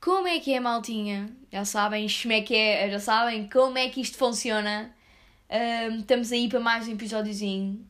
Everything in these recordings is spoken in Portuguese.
Como é que é, maltinha? Já sabem, como é que é, já sabem como é que isto funciona. Um, estamos aí para mais um episódiozinho.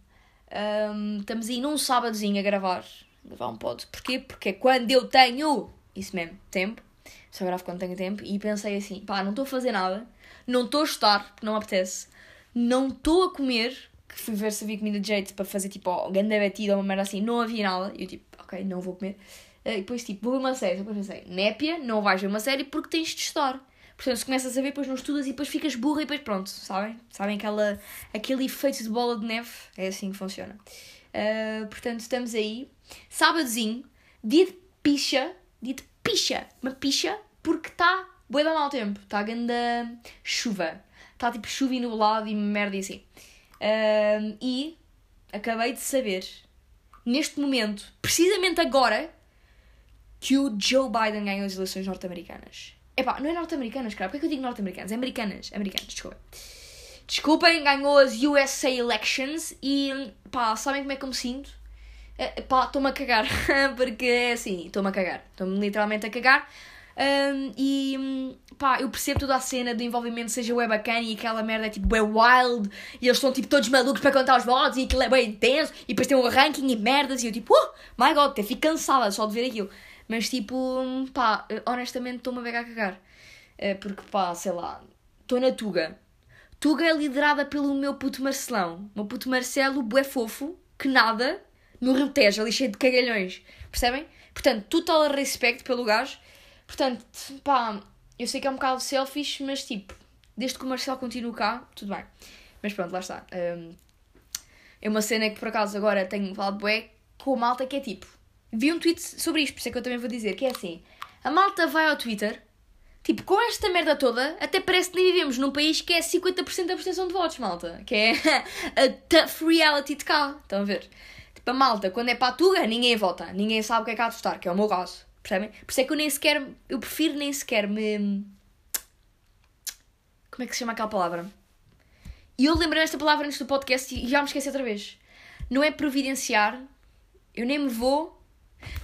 Um, estamos aí num sábadozinho a gravar. Gravar um pod. Porquê? Porque é quando eu tenho, isso mesmo, tempo. Só gravo quando tenho tempo. E pensei assim, pá, não estou a fazer nada. Não estou a estudar, porque não me apetece. Não estou a comer, que fui ver se havia comida de jeito para fazer tipo, oh, ganda batida ou uma merda assim. Não havia nada. E eu tipo, ok, não vou comer. Uh, e depois tipo, vou ver uma série. Depois pensei, népia, não vais ver uma série porque tens de estudar. Portanto, se começas a ver, depois não estudas e depois ficas burra e depois pronto, sabem? Sabem aquela, aquele efeito de bola de neve? É assim que funciona. Uh, portanto, estamos aí. Sábadozinho, dia de picha, dia de picha, uma picha, porque está boi da mau tempo, está grande chuva. Está tipo chuva e e merda e assim. Uh, e acabei de saber, neste momento, precisamente agora, que o Joe Biden ganhou as eleições norte-americanas. Epá, não é norte-americanas, cara. Porquê é que eu digo norte-americanas? É americanas. Americanas, desculpa. Desculpem, ganhou as USA Elections e pá, sabem como é que eu me sinto? É, pá, estou-me a cagar. Porque é assim, estou-me a cagar. Estou-me literalmente a cagar. Um, e pá, eu percebo toda a cena do envolvimento, seja bem bacana e aquela merda é tipo bem wild e eles estão tipo todos malucos para contar os votos e aquilo é bem intenso e depois tem um ranking e merdas e eu tipo, oh my god, até fico cansada só de ver aquilo. Mas tipo, pá, honestamente estou-me a ver a cagar. É porque pá, sei lá, estou na Tuga. Tuga é liderada pelo meu puto Marcelão. Meu puto Marcelo, bué fofo, que nada, no Rio Tejo, ali cheio de cagalhões. Percebem? Portanto, total respeito pelo gajo. Portanto, pá, eu sei que é um bocado selfish, mas tipo, desde que o Marcelo continue cá, tudo bem. Mas pronto, lá está. Um, é uma cena que por acaso agora tenho falado bué com a malta que é tipo, vi um tweet sobre isto, por isso é que eu também vou dizer, que é assim, a malta vai ao Twitter, tipo, com esta merda toda, até parece que nem vivemos num país que é 50% da abstenção de votos, malta, que é a tough reality de cá, estão a ver? Tipo, a malta, quando é para a Tuga, ninguém vota, ninguém sabe o que é que há de votar, que é o meu caso, percebem? Por isso é que eu nem sequer, eu prefiro nem sequer me... Como é que se chama aquela palavra? E eu lembrei esta palavra antes do podcast e já me esqueci outra vez. Não é providenciar, eu nem me vou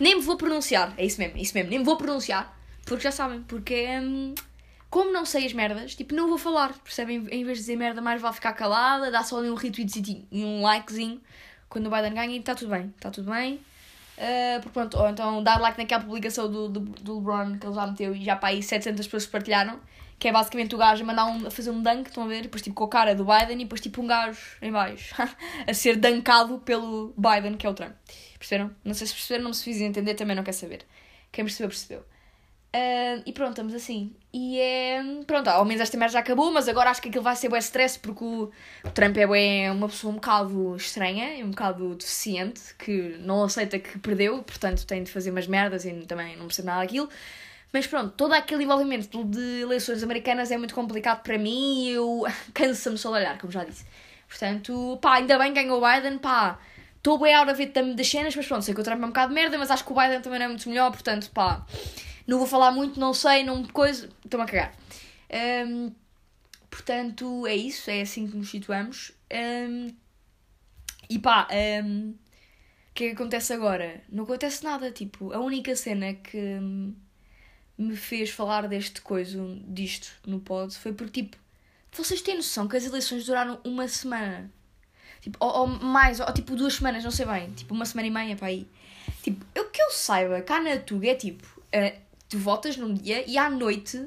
nem me vou pronunciar, é isso mesmo, é isso mesmo, nem me vou pronunciar, porque já sabem, porque hum, como não sei as merdas, tipo, não vou falar, percebem? Em vez de dizer merda, mais vale ficar calada, dar só ali um retweetzinho e um likezinho quando o Biden ganha e está tudo bem, está tudo bem. Uh, pronto, ou então dar like naquela publicação do, do, do LeBron que ele já meteu e já para aí 700 pessoas partilharam, que é basicamente o gajo a mandar um, a fazer um dunk, estão a ver? Depois tipo com a cara do Biden e depois tipo um gajo em baixo a ser dancado pelo Biden, que é o Trump. Perceberam? Não sei se perceberam, não me fiz entender, também não quer saber. Quem percebeu, percebeu. Uh, e pronto, estamos assim. E é. Pronto, ao menos esta merda já acabou, mas agora acho que aquilo vai ser bem stress porque o, o Trump é uma pessoa um bocado estranha, um bocado deficiente, que não aceita que perdeu, portanto tem de fazer umas merdas e também não percebe nada daquilo. Mas pronto, todo aquele envolvimento de eleições americanas é muito complicado para mim e eu cansa-me só de olhar, como já disse. Portanto, pá, ainda bem que ganhou o Biden, pá Estou bem out of it das cenas, mas pronto, sei que o Trump é um bocado de merda, mas acho que o Biden também não é muito melhor, portanto, pá, não vou falar muito, não sei, não coisa, estou-me a cagar. Um, portanto, é isso, é assim que nos situamos. Um, e pá, um, o que é que acontece agora? Não acontece nada, tipo, a única cena que me fez falar deste coisa, disto no pod, foi porque, tipo, vocês têm noção que as eleições duraram uma semana? Tipo, ou, ou, mais, ou tipo duas semanas, não sei bem. Tipo, uma semana e meia para aí. Tipo, o que eu saiba, cá na Tuga é tipo, uh, tu votas num dia e à noite,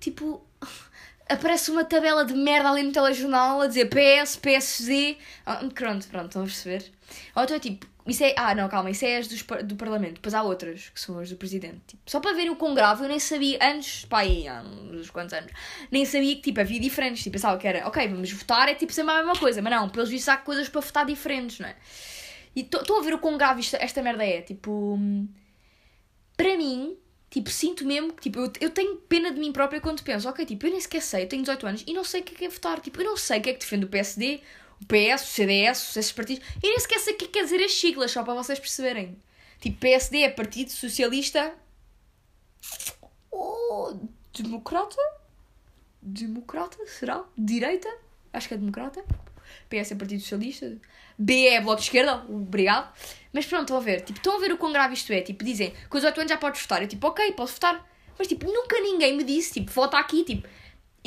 tipo, aparece uma tabela de merda ali no telejornal a dizer PS, PSD. Ah, pronto, pronto, estão a perceber? Ou então é tipo, isso é. Ah, não, calma, isso é as dos, do Parlamento. Depois há outras, que são as do Presidente. Tipo, só para verem o quão grave, eu nem sabia, antes, pá, aí, há uns quantos anos, nem sabia que, tipo, havia diferentes. Tipo, pensava que era, ok, vamos votar, é tipo sempre a mesma coisa. Mas não, pelos vistos há coisas para votar diferentes, não é? E estou a ver o quão grave esta, esta merda é. Tipo, para mim, tipo, sinto mesmo que, tipo, eu, eu tenho pena de mim própria quando penso, ok, tipo, eu nem sequer sei, eu tenho 18 anos e não sei o que é, que é votar. Tipo, eu não sei o que é que defende o PSD o PS, o CDS, esses partidos. E nem sequer sei o que quer dizer as siglas, só para vocês perceberem. Tipo, PSD é Partido Socialista. Oh, democrata? Democrata? Será? Direita? Acho que é democrata. PS é Partido Socialista. B é Bloco de Esquerda. Obrigado. Mas pronto, estão a ver. Tipo, estão a ver o quão grave isto é. Tipo, dizem, com os 8 anos já podes votar. Eu tipo, ok, posso votar. Mas, tipo, nunca ninguém me disse, tipo, vota aqui, tipo,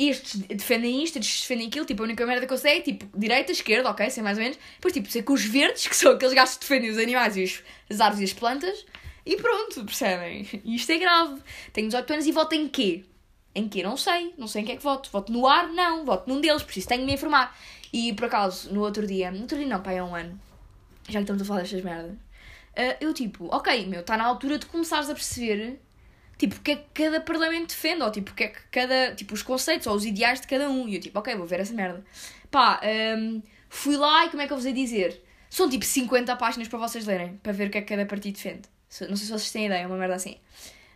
estes defendem isto, estes defendem aquilo, tipo, a única merda que eu sei é, tipo, direita, esquerda, ok, sei mais ou menos. Depois, tipo, sei que os verdes, que são aqueles gajos que defendem os animais e os, as árvores e as plantas, e pronto, percebem? Isto é grave. Tenho 18 anos e voto em quê? Em quê? Não sei. Não sei em que é que voto. Voto no ar? Não. Voto num deles, isso tenho de me informar. E, por acaso, no outro dia, no outro dia não, pá, é um ano, já que estamos a falar destas merdas, uh, eu, tipo, ok, meu, está na altura de começares a perceber tipo, o que é que cada parlamento defende, ou tipo, o que é que cada, tipo, os conceitos ou os ideais de cada um. E eu, tipo, ok, vou ver essa merda. Pá, um, fui lá e como é que eu vos ia dizer? São tipo 50 páginas para vocês lerem, para ver o que é que cada partido defende. Não sei se vocês têm ideia, é uma merda assim.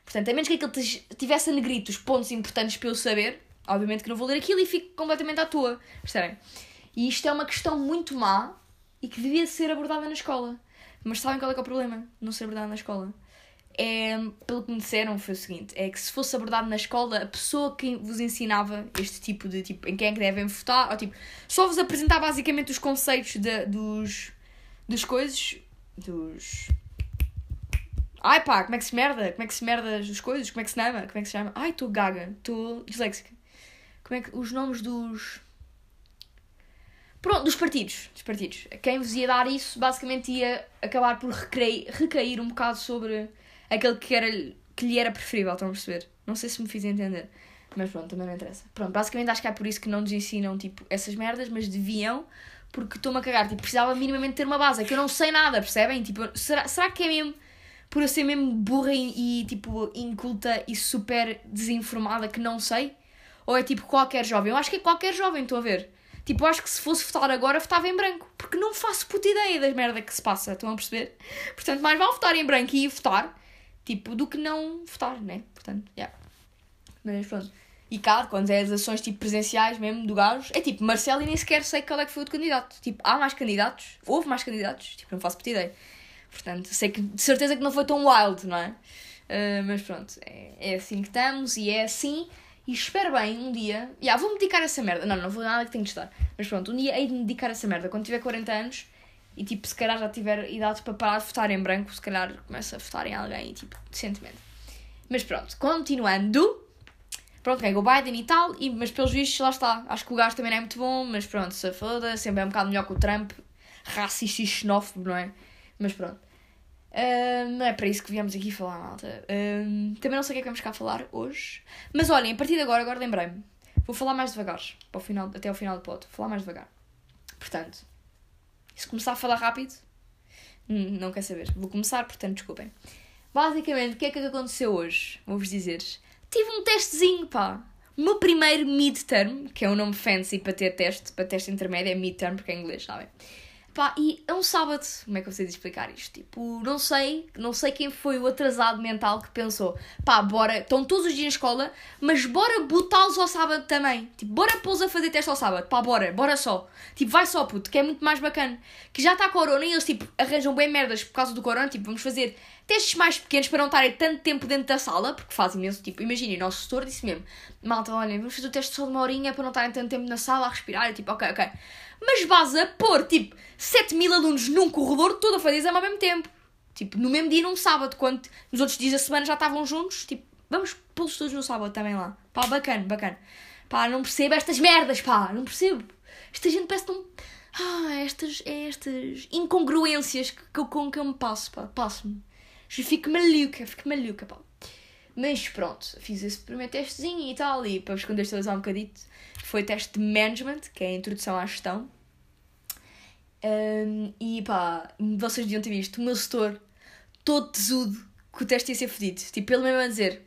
Portanto, a menos que aquilo tivesse a negrito os pontos importantes para eu saber, obviamente que não vou ler aquilo e fico completamente à toa. Percebem? E isto é uma questão muito má e que devia ser abordada na escola. Mas sabem qual é, é o problema? Não ser abordada na escola é, pelo que me disseram, foi o seguinte: é que se fosse abordado na escola, a pessoa que vos ensinava este tipo de tipo, em quem é que devem votar, ou tipo, só vos apresentar basicamente os conceitos de, dos, dos coisas, dos. Ai pá, como é que se merda? Como é que se merda as coisas? Como é que se chama? Como é que se chama? Ai, estou gaga, estou disléxica. Como é que. Os nomes dos. Pronto, dos partidos. Dos partidos. Quem vos ia dar isso basicamente ia acabar por recair, recair um bocado sobre aquele que, era, que lhe era preferível, estão a perceber? Não sei se me fiz entender. Mas pronto, também não interessa. Pronto, basicamente acho que é por isso que não nos ensinam, tipo, essas merdas, mas deviam, porque estou-me a cagar. Tipo, precisava minimamente ter uma base, é que eu não sei nada, percebem? Tipo, será, será que é mesmo por eu ser mesmo burra e, e, tipo, inculta e super desinformada que não sei? Ou é tipo qualquer jovem? Eu acho que é qualquer jovem, estou a ver. Tipo, acho que se fosse votar agora, votava em branco. Porque não faço puta ideia das merda que se passa, estão a perceber? Portanto, mais vale votar em branco e votar tipo, do que não votar, né? Portanto, já. Yeah. Mas pronto. E cá, quando é as ações tipo presenciais mesmo do gajo, é tipo, Marcelo e nem sequer sei qual é que foi o candidato. Tipo, há mais candidatos, houve mais candidatos, tipo, não faço puta ideia. Portanto, sei que de certeza que não foi tão wild, não é? Uh, mas pronto, é, é assim que estamos e é assim. E espero bem um dia. Já, yeah, vou-me dedicar a essa merda. Não, não vou nada que tenho de estar. Mas pronto, um dia hei de me dedicar a essa merda. Quando tiver 40 anos, e tipo, se calhar já tiver idade para parar de votar em branco, se calhar começa a votar em alguém, tipo, decentemente. Mas pronto, continuando. Pronto, ganhou o Biden e tal, e, mas pelos vistos lá está. Acho que o gajo também não é muito bom, mas pronto, se foda, sempre é um bocado melhor que o Trump. Racista e xenófobo, não é? Mas pronto. Uh, não é para isso que viemos aqui falar, malta. Uh, também não sei o que é que vamos cá falar hoje. Mas olhem, a partir de agora, agora lembrei-me. Vou falar mais devagar, para o final, até ao final do pod. Vou falar mais devagar. Portanto, se começar a falar rápido, hum, não quer saber. Vou começar, portanto, desculpem. Basicamente, o que é que aconteceu hoje? Vou-vos dizer. Tive um testezinho, pá. O meu primeiro midterm, que é um nome fancy para ter teste, para teste intermédio, é midterm, porque é inglês, sabem? Pá, e é um sábado. Como é que eu sei explicar isto? Tipo, não sei, não sei quem foi o atrasado mental que pensou, pá, bora, estão todos os dias na escola, mas bora botá-los ao sábado também. Tipo, bora pô-los a fazer teste ao sábado, pá, bora, bora só. Tipo, vai só, puto, que é muito mais bacana. Que já está a corona e eles, tipo, arranjam bem merdas por causa do corona, tipo, vamos fazer testes mais pequenos para não estarem tanto tempo dentro da sala, porque faz imenso, tipo, imaginem, o nosso setor disse mesmo, malta, olhem, vamos fazer o teste só de uma horinha para não estarem tanto tempo na sala a respirar, e tipo, ok, ok mas vas a pôr tipo 7 mil alunos num corredor todo a fazer exame ao mesmo tempo. Tipo, no mesmo dia, num sábado, quando nos outros dias da semana já estavam juntos, tipo, vamos pô-los todos no sábado também lá. Pá, bacana, bacana. Pá, não percebo estas merdas, pá, não percebo. Esta gente parece tão. Ah, estas, é estas incongruências que, que, com que eu me passo, pá, passo-me. Fico maluca, fico maluca, pá. Mas pronto, fiz esse primeiro testezinho e tal, e para vos contextualizar um bocadito, foi teste de management, que é a introdução à gestão. Um, e pá, vocês deviam ter visto o meu setor todo tesudo que o teste ia ser fedido. Tipo, ele mesmo a dizer,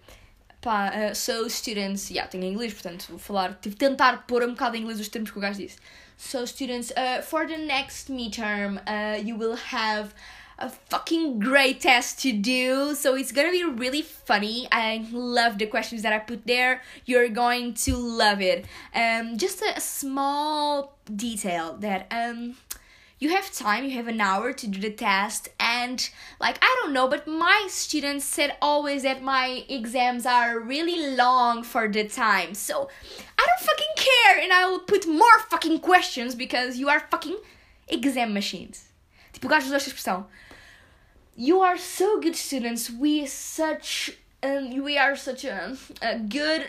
pá, uh, so students, yeah, tenho inglês, portanto vou falar, tive de tentar pôr um bocado em inglês os termos que o gajo disse. So students, uh, for the next midterm, uh, you will have a fucking great test to do. So it's gonna be really funny. I love the questions that I put there. You're going to love it. Um, just a, a small detail that um you have time, you have an hour to do the test, and like I don't know, but my students said always that my exams are really long for the time. So I don't fucking care, and I will put more fucking questions because you are fucking exam machines. Tipo, o gajo usou esta expressão. You are so good students. We such um, we are such a, a good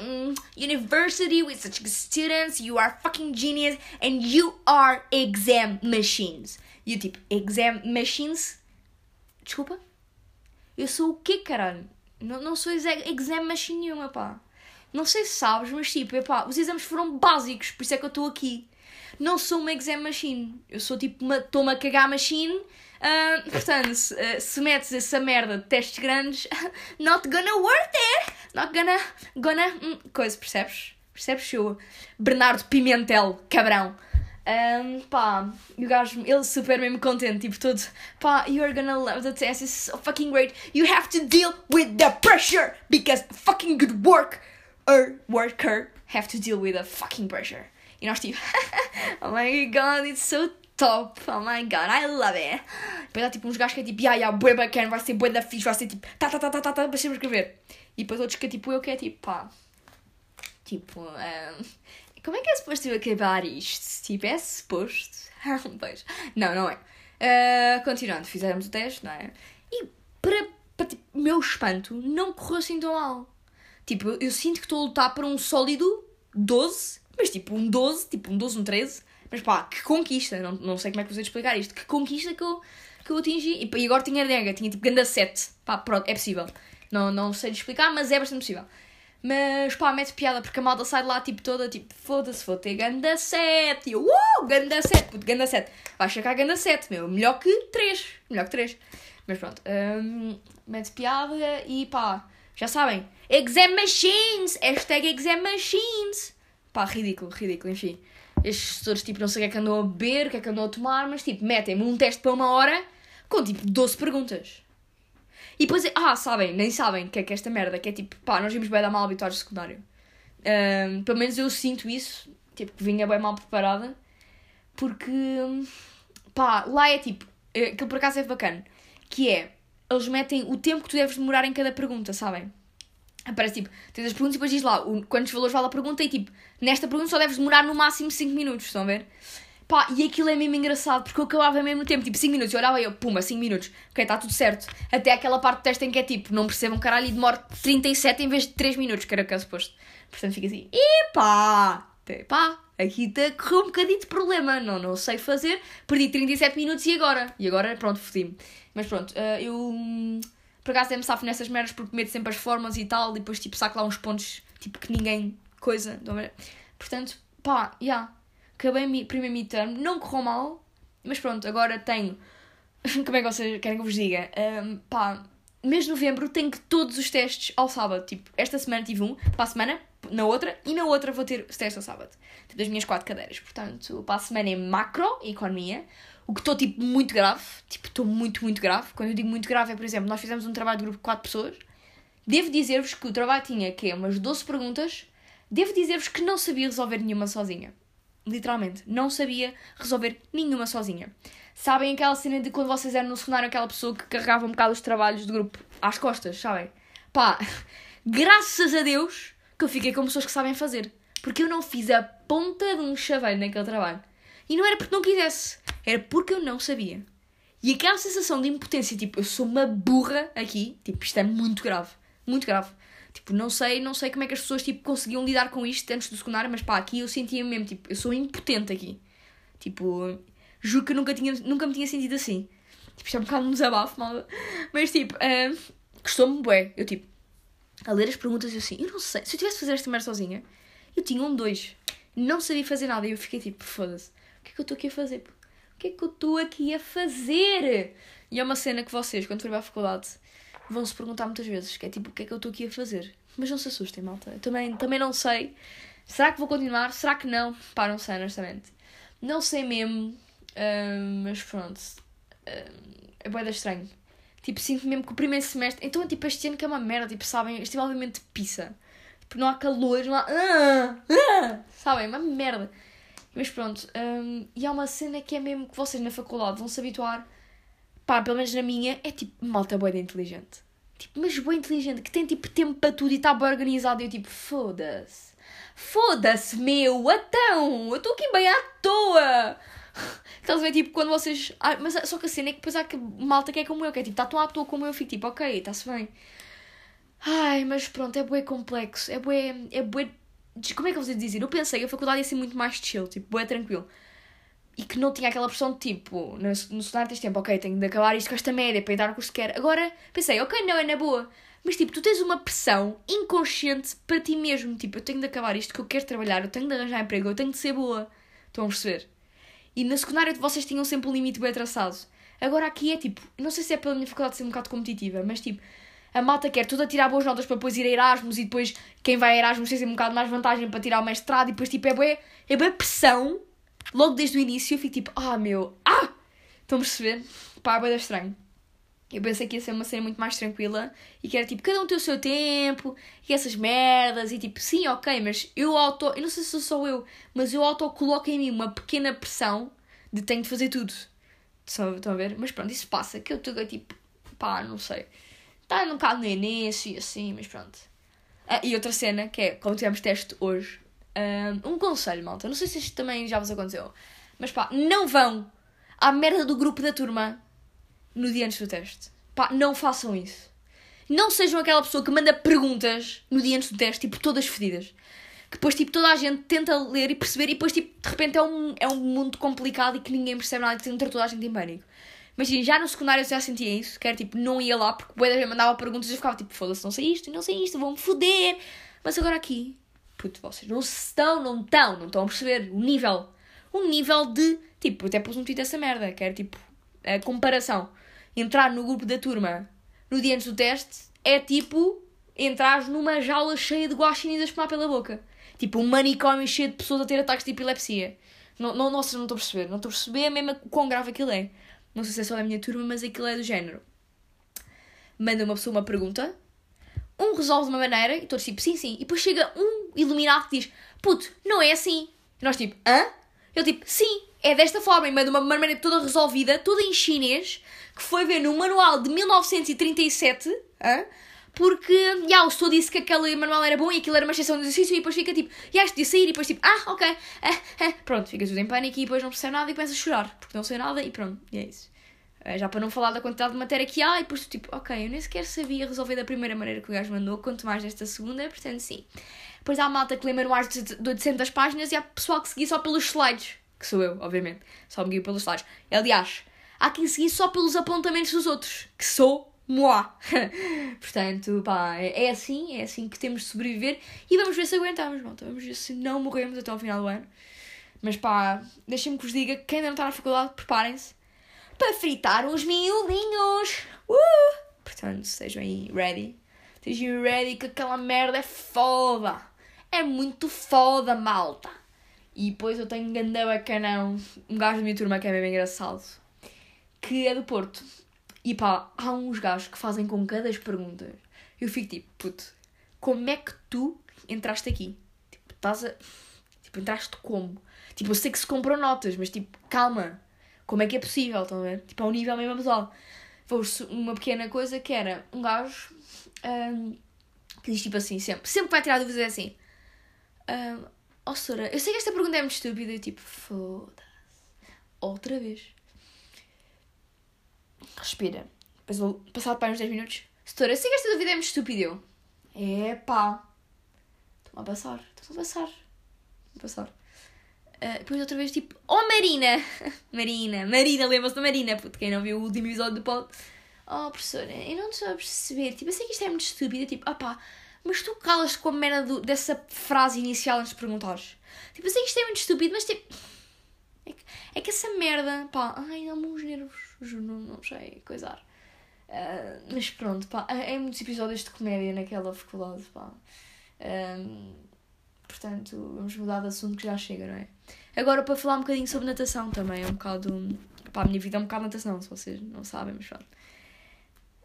um, university with such good students. You are fucking genius and you are exam machines. you eu tipo, exam machines? Desculpa? Eu sou o quê, caralho? Não, não sou exam machine nenhuma, pá. Não sei se sabes, mas tipo, epá, os exames foram básicos, por isso é que eu estou aqui. Não sou uma exam machine. Eu sou tipo. Estou-me a cagar machine. Uh, portanto, se, uh, se metes essa merda de testes grandes, not gonna work there! Not gonna. gonna. Hum, coisa, percebes? Percebes, eu? Bernardo Pimentel, cabrão. Um, pá, e o gajo, ele super mesmo contente, tipo todo, pá, you're gonna love the test, it's so fucking great. You have to deal with the pressure because fucking good work or worker have to deal with the fucking pressure. E nós tipo, oh my god, it's so top, oh my god, I love it. Depois há tipo uns gajos que é tipo, yeah, yeah, bué bacana, vai ser bué da fixe, vai ser tipo, tá, tá, tá, tá, tá, tá, deixa-me escrever. E depois outros que é tipo eu que é tipo, pá, tipo, um, como é que é suposto eu acabar isto? Se tivesse suposto. pois. Não, não é. Uh, continuando, fizemos o teste, não é? E para, para tipo, meu espanto, não correu assim tão mal. Tipo, eu, sinto que estou a lutar para um sólido 12 mas tipo, um 12, tipo um 12, um 13. Mas pá, que conquista. Não, não sei como é que vou explicar isto. Que conquista que eu, que eu atingi. E, e agora tinha denga, tinha tipo ganda 7. Pá, pronto, é possível. Não, não sei explicar, mas é bastante possível. Mas pá, mete piada porque a malta sai de lá tipo toda tipo, foda-se, vou ter ganda 7. E eu, uh, ganda 7, puto, ganda 7. Vai chegar ganda 7, meu. Melhor que 3. Melhor que 3. Mas pronto, um, mete piada e pá, já sabem. Exam Machines! Hashtag Exam Machines! Pá, ridículo, ridículo, enfim. Estes professores, tipo, não sei o que é que andam a beber, o que é que andam a tomar, mas, tipo, metem-me um teste para uma hora com, tipo, 12 perguntas. E depois, ah, sabem, nem sabem o que é que é esta merda, que é tipo, pá, nós vimos bem da mal habituados de secundário. Um, pelo menos eu sinto isso, tipo, que vinha bem mal preparada, porque, pá, lá é tipo, eh, aquilo por acaso é bacana, que é, eles metem o tempo que tu deves demorar em cada pergunta, sabem? Aparece tipo, tens as perguntas e depois diz lá o, quantos valores vale a pergunta e tipo, nesta pergunta só deves demorar no máximo 5 minutos, estão a ver? Pá, e aquilo é mesmo engraçado porque eu acabava mesmo tempo, tipo 5 minutos, eu olhava e eu, puma, 5 minutos, ok, está tudo certo. Até aquela parte do teste em que é tipo, não percebam caralho e demora 37 em vez de 3 minutos, que era o que é suposto. Portanto fica assim, epá, pá, aqui está correu um bocadinho de problema, não, não sei fazer, perdi 37 minutos e agora? E agora, pronto, fodi-me. Mas pronto, uh, eu hum, por acaso me safo nessas merdas porque meto sempre as formas e tal, e depois tipo saco lá uns pontos tipo que ninguém coisa. Portanto, pá, já. Yeah, acabei o primeiro midterm, não correu mal, mas pronto, agora tenho. Como é que vocês querem que eu vos diga? Um, pá, mês de novembro tenho que todos os testes ao sábado. Tipo, esta semana tive um, para a semana, na outra, e na outra vou ter os testes ao sábado. Tipo, das minhas quatro cadeiras. Portanto, para a semana é macro, economia. O que estou, tipo, muito grave. Tipo, estou muito, muito grave. Quando eu digo muito grave é, por exemplo, nós fizemos um trabalho de grupo de 4 pessoas. Devo dizer-vos que o trabalho tinha, que é, umas 12 perguntas. Devo dizer-vos que não sabia resolver nenhuma sozinha. Literalmente. Não sabia resolver nenhuma sozinha. Sabem aquela cena de quando vocês eram no secundário aquela pessoa que carregava um bocado os trabalhos de grupo às costas, sabem? Pá, graças a Deus que eu fiquei com pessoas que sabem fazer. Porque eu não fiz a ponta de um chaveiro naquele trabalho. E não era porque não quisesse, era porque eu não sabia. E aquela sensação de impotência, tipo, eu sou uma burra aqui, tipo, isto é muito grave, muito grave. Tipo, não sei, não sei como é que as pessoas, tipo, conseguiam lidar com isto antes do secundário, mas pá, aqui eu sentia mesmo, tipo, eu sou impotente aqui. Tipo, juro que nunca, tinha, nunca me tinha sentido assim. Tipo, isto é um bocado um desabafo, mal. Mas, tipo, uh, gostou-me bué. Eu, tipo, a ler as perguntas, eu assim, eu não sei, se eu tivesse de fazer esta merda sozinha, eu tinha um dois. Não sabia fazer nada e eu fiquei tipo, foda-se o que é que eu estou aqui a fazer? O que é que eu estou aqui a fazer? E é uma cena que vocês, quando forem a faculdade, vão se perguntar muitas vezes, que é tipo, o que é que eu estou aqui a fazer? Mas não se assustem, malta. Eu também, também não sei. Será que vou continuar? Será que não? Pá, não sei, honestamente. Não sei mesmo. Mas pronto. É boeda estranho. Tipo, sinto mesmo que o primeiro semestre. Então, tipo, este ano que é uma merda. Tipo, sabem? Este é obviamente pisa. Tipo, não há calor, não há. Ah, ah, sabem? Uma merda. Mas pronto, um, e há uma cena que é mesmo que vocês na faculdade vão se habituar, pá, pelo menos na minha, é tipo malta boa inteligente. Tipo, mas boa inteligente, que tem tipo tempo para tudo e está bem organizado. E eu tipo, foda-se. Foda-se, meu, então, eu estou aqui bem à toa. Estás a ver, tipo, quando vocês. Ah, mas só que a cena é que depois há que malta que é como eu, que é tipo, está tão à toa como eu fico tipo, ok, está-se bem. Ai, mas pronto, é bué complexo. É bué. É bué. Como é que eu vou dizer? Eu pensei que a faculdade ia ser muito mais chill, tipo, bué tranquilo. E que não tinha aquela pressão de tipo, no, no cenário tens tempo, ok, tenho de acabar isto com esta média para ir dar o curso que quero. Agora pensei, ok, não, é na boa. Mas tipo, tu tens uma pressão inconsciente para ti mesmo. Tipo, eu tenho de acabar isto que eu quero trabalhar, eu tenho de arranjar emprego, eu tenho de ser boa. Estão a perceber? E na secundária vocês tinham sempre um limite bem traçado. Agora aqui é tipo, não sei se é pela minha faculdade ser um bocado competitiva, mas tipo, a malta quer tudo a tirar boas notas para depois ir a Erasmus e depois quem vai a Erasmus tem sempre um bocado mais vantagem para tirar o mestrado e depois tipo é bué, é bué pressão. Logo desde o início eu fico tipo, ah meu, ah! Estão a perceber? Pá, é bué estranho. Eu pensei que ia ser uma cena muito mais tranquila e que era tipo, cada um tem o seu tempo e essas merdas e tipo, sim, ok, mas eu auto. Eu não sei se sou eu, mas eu auto coloco em mim uma pequena pressão de tenho de fazer tudo. Estão a ver? Mas pronto, isso passa, que eu estou tipo, pá, não sei. Está um bocado no início e assim, mas pronto. Ah, e outra cena, que é, como tivemos teste hoje, um, um conselho, malta. Não sei se isto também já vos aconteceu, mas pá, não vão à merda do grupo da turma no dia antes do teste. Pá, não façam isso. Não sejam aquela pessoa que manda perguntas no dia antes do teste, tipo, todas fedidas. Que depois, tipo, toda a gente tenta ler e perceber e depois, tipo, de repente é um, é um mundo complicado e que ninguém percebe nada e que entra toda a gente em pânico. Imagina, já no secundário eu já sentia isso, que era tipo, não ia lá porque o gente mandava perguntas e eu ficava tipo, foda-se, não sei isto, não sei isto, vão-me foder. Mas agora aqui, puto, vocês não estão, não estão, não estão a perceber o nível. O nível de, tipo, até pus um tweet dessa merda, que era tipo, a comparação entrar no grupo da turma no dia antes do teste é tipo entrar numa jaula cheia de guaxinins a espumar pela boca. Tipo, um manicômio cheio de pessoas a ter ataques de epilepsia. Não, não, nossa, não estou a perceber. Não estou a perceber mesmo o quão grave aquilo é. Não sei se é só da minha turma, mas aquilo é do género. Manda uma pessoa uma pergunta, um resolve de uma maneira, e todos tipo, sim, sim. E depois chega um iluminado que diz, puto, não é assim. E nós tipo, hã? Ele tipo, sim, é desta forma, e manda uma maneira toda resolvida, toda em chinês, que foi ver no manual de 1937, hein? Porque já, o senhor disse que aquele manual era bom e aquilo era uma exceção de exercício e depois fica tipo, já, de sair e depois tipo, ah, ok, ah, ah. pronto, fica tudo em pânico e depois não percebe nada e começa a chorar, porque não sei nada e pronto, e é isso. Eh, já para não falar da quantidade de matéria que há, e depois tipo, ok, eu nem sequer sabia resolver da primeira maneira que o gajo mandou, quanto mais desta segunda, portanto sim. Depois há a malta que lê manuais de 800 páginas e há pessoal que seguia só pelos slides, que sou eu, obviamente, só me guio pelos slides. Aliás, há quem seguir só pelos apontamentos dos outros, que sou moi. Portanto, pá, é, é assim, é assim que temos de sobreviver e vamos ver se aguentamos, malta. Vamos ver se não morremos até ao final do ano. Mas pá, deixem-me que vos diga, quem ainda não está na faculdade, preparem-se para fritar uns miolinhos. Uh! Portanto, sejam aí ready. Estejam ready que aquela merda é foda. É muito foda, malta. E depois eu tenho um ganda bacanão, um gajo da minha turma que é bem engraçado que é do Porto. E pá, há uns gajos que fazem com cada as perguntas. Eu fico tipo, puto, como é que tu entraste aqui? Tipo, estás a. Tipo, entraste como? Tipo, eu sei que se comprou notas, mas tipo, calma. Como é que é possível? Estão a ver? Tipo, ao nível mesmo pessoal. Vou uma pequena coisa que era um gajo um, que diz tipo assim, sempre. Sempre que vai tirar dúvidas é assim. Um, oh, Sora, eu sei que esta pergunta é muito estúpida. E tipo, foda-se. Outra vez respira. Depois passar para uns 10 minutos. Setora, que esta dúvida é muito estúpido. É pá. Estou-me a passar. Estou-me a passar. Estou a passar. Uh, depois outra vez tipo, oh Marina! Marina, Marina, lembra-se da Marina, puto, quem não viu o último episódio do pod. Oh professora, eu não estou a perceber. Tipo, eu sei que isto é muito estúpido. Tipo, ah pá, mas tu calas com a merda do, dessa frase inicial antes de perguntares. Tipo, eu sei que isto é muito estúpido, mas tipo. É que, é que essa merda, pá, ai, dá-me uns nervos juro, não, sei coisar. Uh, mas pronto, pá, é muitos episódios de comédia naquela faculdade, pá. Um, portanto, vamos mudar de assunto que já chega, não é? Agora, para falar um bocadinho sobre natação também, é um bocado. Pá, a minha vida é um bocado natação, se vocês não sabem, mas pronto.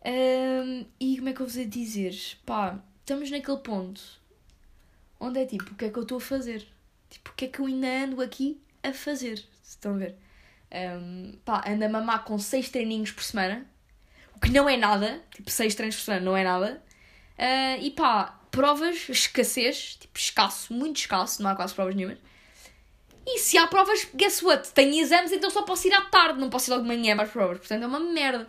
Um, e como é que eu vos ia dizer? Pá, estamos naquele ponto onde é tipo, o que é que eu estou a fazer? Tipo, o que é que eu ainda ando aqui a fazer? Se estão a ver? Um, pá, anda a mamar com 6 treininhos por semana, o que não é nada, tipo 6 treinos por semana não é nada. Uh, e pá, provas, escassez, tipo escasso, muito escasso, não há quase provas nenhumas. E se há provas, guess what? Tenho exames, então só posso ir à tarde, não posso ir logo de manhã mais provas, portanto é uma merda.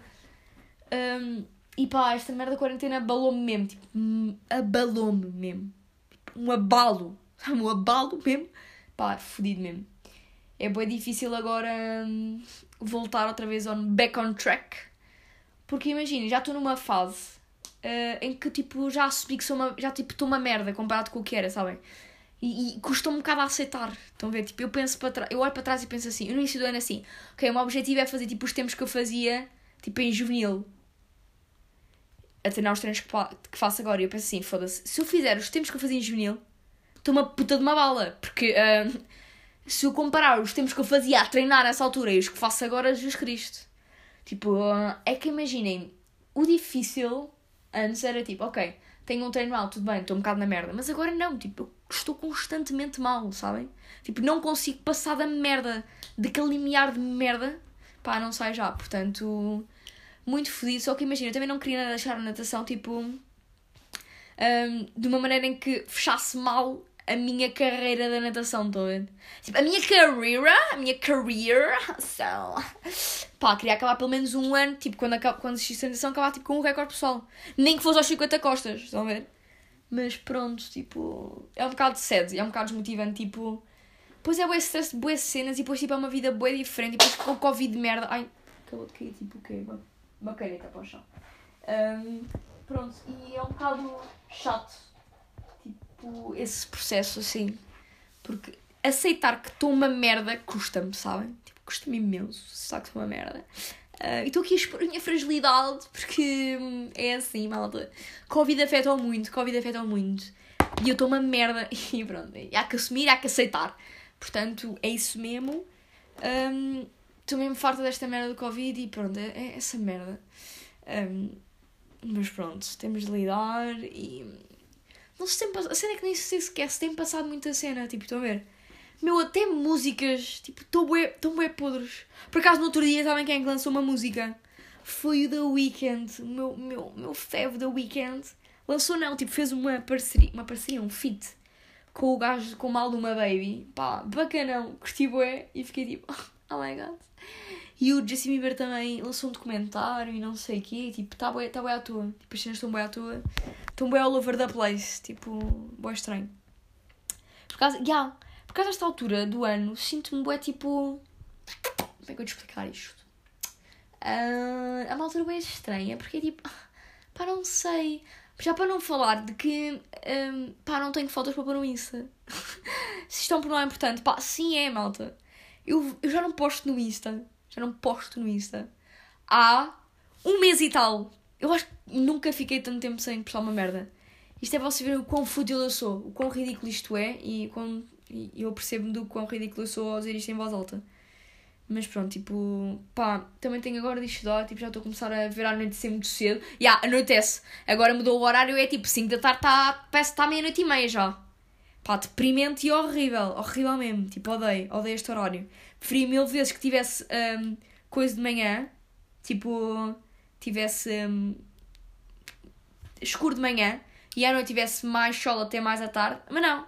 Um, E pá, esta merda da quarentena abalou-me mesmo. Tipo, hum, abalou-me mesmo. Tipo, um abalo. Um abalo mesmo. Pá, fodido mesmo. É bem difícil agora hum, voltar outra vez on, back on track. Porque imagina, já estou numa fase uh, em que tipo, já assumi que sou uma, já tipo, estou uma merda comparado com o que era, sabem? E, e custa um bocado a aceitar. Estão a ver? Tipo, eu penso para trás, eu olho para trás e penso assim, no início do ano assim, ok, o meu objetivo é fazer tipo os tempos que eu fazia, tipo em juvenil. A treinar os treinos que, que faço agora. E eu penso assim, foda-se, se eu fizer os tempos que eu fazia em juvenil, estou uma puta de uma bala. Porque uh, se eu comparar os tempos que eu fazia a treinar nessa altura e os que faço agora, Jesus Cristo. Tipo, uh, é que imaginem, o difícil antes era tipo, ok, tenho um treino mal, tudo bem, estou um bocado na merda. Mas agora não, tipo, eu estou constantemente mal, sabem? Tipo, não consigo passar da merda, daquele limiar de merda, pá, não sai já. Portanto, muito fodido. Só que imagina, eu também não queria deixar a natação, tipo, um, de uma maneira em que fechasse mal a minha carreira da natação toda. Tipo, a minha carreira, a minha career, so, pá, queria acabar pelo menos um ano, tipo, quando, acaba, quando existisse a natação, acabar tipo, com um recorde pessoal. Nem que fosse aos 50 costas, estão a ver? Mas pronto, tipo, é um bocado sede, é um bocado desmotivante, tipo, depois é bué stress, boas cenas e depois tipo é uma vida bué diferente e depois com o Covid de merda, ai, acabou de cair tipo o quê? Uma caneta para o chão. Um, pronto, e é um bocado chato tipo, esse processo assim. Porque aceitar que estou uma merda custa-me, sabem? Tipo, custa-me imenso aceitar que estou uma merda. Uh, e estou aqui a expor a minha fragilidade porque hum, é assim, malta. Covid afetou muito, Covid afetou muito. E eu estou uma merda e pronto. Há que assumir, há que aceitar. Portanto, é isso mesmo. Estou um, mesmo farta desta merda do Covid e pronto, é, é essa merda. Um, mas pronto, temos de lidar e não se tem. A cena é que nem se esquece, tem passado muita cena, tipo, estão a ver? Meu, até músicas, tipo, estão bué, tão bué podres. Por acaso, no outro dia, sabem quem é que lançou uma música? Foi o The Weeknd, o meu, meu, meu fev The Weeknd. Lançou não, tipo, fez uma parceria, uma parceria, um feat com o gajo com o mal de uma baby. Pá, bacanão, curti bué e fiquei tipo, oh my god. E o Justin Bieber também lançou um documentário e não sei o quê, tipo, está bué, tá bué à toa. Tipo, as cenas estão bué à toa. Estão bué all over the place, tipo, bué estranho. Por causa, yeah, por causa desta altura do ano, sinto-me bué, tipo... Como é que eu te explicar isto? Uh, é uma altura bem estranha, porque é tipo... Pá, não sei... Já para não falar de que, um, pá, não tenho fotos para pôr no Insta. Se estão por não é importante, pá, sim é, malta. Eu, eu já não posto no Insta já não posto no Insta há um mês e tal. Eu acho que nunca fiquei tanto tempo sem postar uma merda. Isto é para vocês verem o quão fútil eu sou, o quão ridículo isto é e, quão, e eu percebo do quão ridículo eu sou ao dizer isto em voz alta. Mas pronto, tipo, pá, também tenho agora de estudar, tipo, já estou a começar a ver a anoitecer muito cedo. E yeah, anoitece. Agora mudou o horário, é tipo 5 da tarde, tá, parece que está meia-noite e meia já. Pá, deprimente e horrível, horrível mesmo. Tipo, odeio, odeio este horário. Preferia mil vezes que tivesse um, coisa de manhã, tipo, tivesse um, escuro de manhã e à noite tivesse mais sol até mais à tarde, mas não.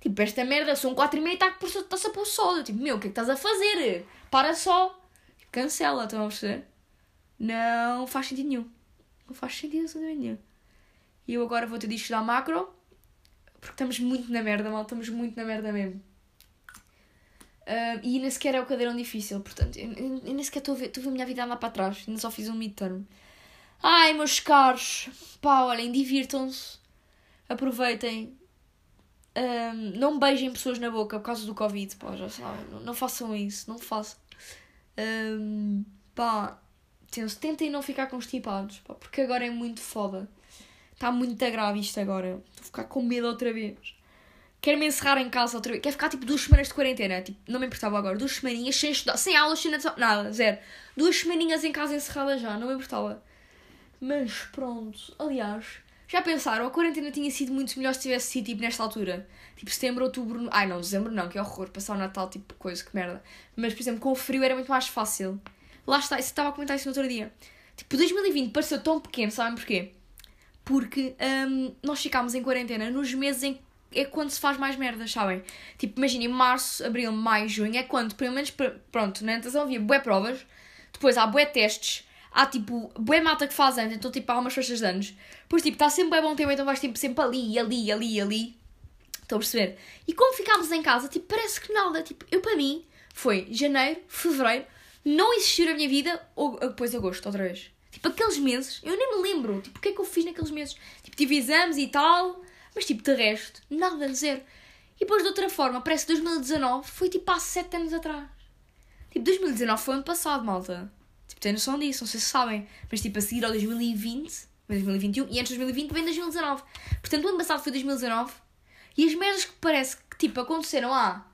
Tipo, esta merda são 4 e meia e está-se a pôr sol. Eu, tipo, meu, o que é que estás a fazer? Para só. Cancela, estão a perceber? Não faz sentido nenhum. Não faz sentido absolutamente nenhum. E eu agora vou ter de estudar macro. Porque estamos muito na merda, mal. Estamos muito na merda mesmo. Uh, e nem sequer é o cadeirão difícil, portanto, nem sequer estou a, ver, estou a ver a minha vida lá para trás, ainda só fiz um midterm. Ai, meus caros, pá, olhem, divirtam-se, aproveitem, um, não beijem pessoas na boca por causa do Covid, pá, já sabem, não, não façam isso, não façam. Um, pá, tentem não ficar constipados, pá, porque agora é muito foda. Está muito grave isto agora, estou a ficar com medo outra vez quero me encerrar em casa outra vez. Quero ficar tipo duas semanas de quarentena. Tipo, não me importava agora. Duas semaninhas sem estudar, sem aulas, sem nada, zero. Duas semaninhas em casa encerrada já, não me importava. Mas pronto, aliás, já pensaram, a quarentena tinha sido muito melhor se tivesse sido tipo nesta altura. Tipo setembro, outubro. Ai não, dezembro não, que horror. Passar o Natal, tipo coisa, que merda. Mas por exemplo, com o frio era muito mais fácil. Lá está, isso estava a comentar isso no outro dia. Tipo, 2020 pareceu tão pequeno, sabem porquê? Porque um, nós ficámos em quarentena nos meses em que é quando se faz mais merdas, sabem? Tipo, imaginem, março, abril, maio, junho, é quando, pelo menos, pronto, na natação havia bué provas, depois há bué testes, há tipo, boa malta que faz anos, então tipo, há umas festas de anos. Depois tipo, está sempre bem bom tempo, então vais tipo sempre ali, ali, ali, ali. Estão a perceber? E como ficámos em casa, tipo, parece que nada. Tipo, eu para mim, foi janeiro, fevereiro, não existiu na minha vida, ou depois agosto, outra vez. Tipo, aqueles meses, eu nem me lembro, tipo, o que é que eu fiz naqueles meses? Tipo, tive exames e tal, mas tipo, de resto, nada, zero. E depois de outra forma, parece que 2019 foi tipo há 7 anos atrás. Tipo, 2019 foi ano passado, malta. Tipo, tem noção disso, não sei se sabem. Mas tipo, a seguir ao 2020, 2021, e antes de 2020 vem 2019. Portanto, o ano passado foi 2019. E as merdas que parece que, tipo, aconteceram há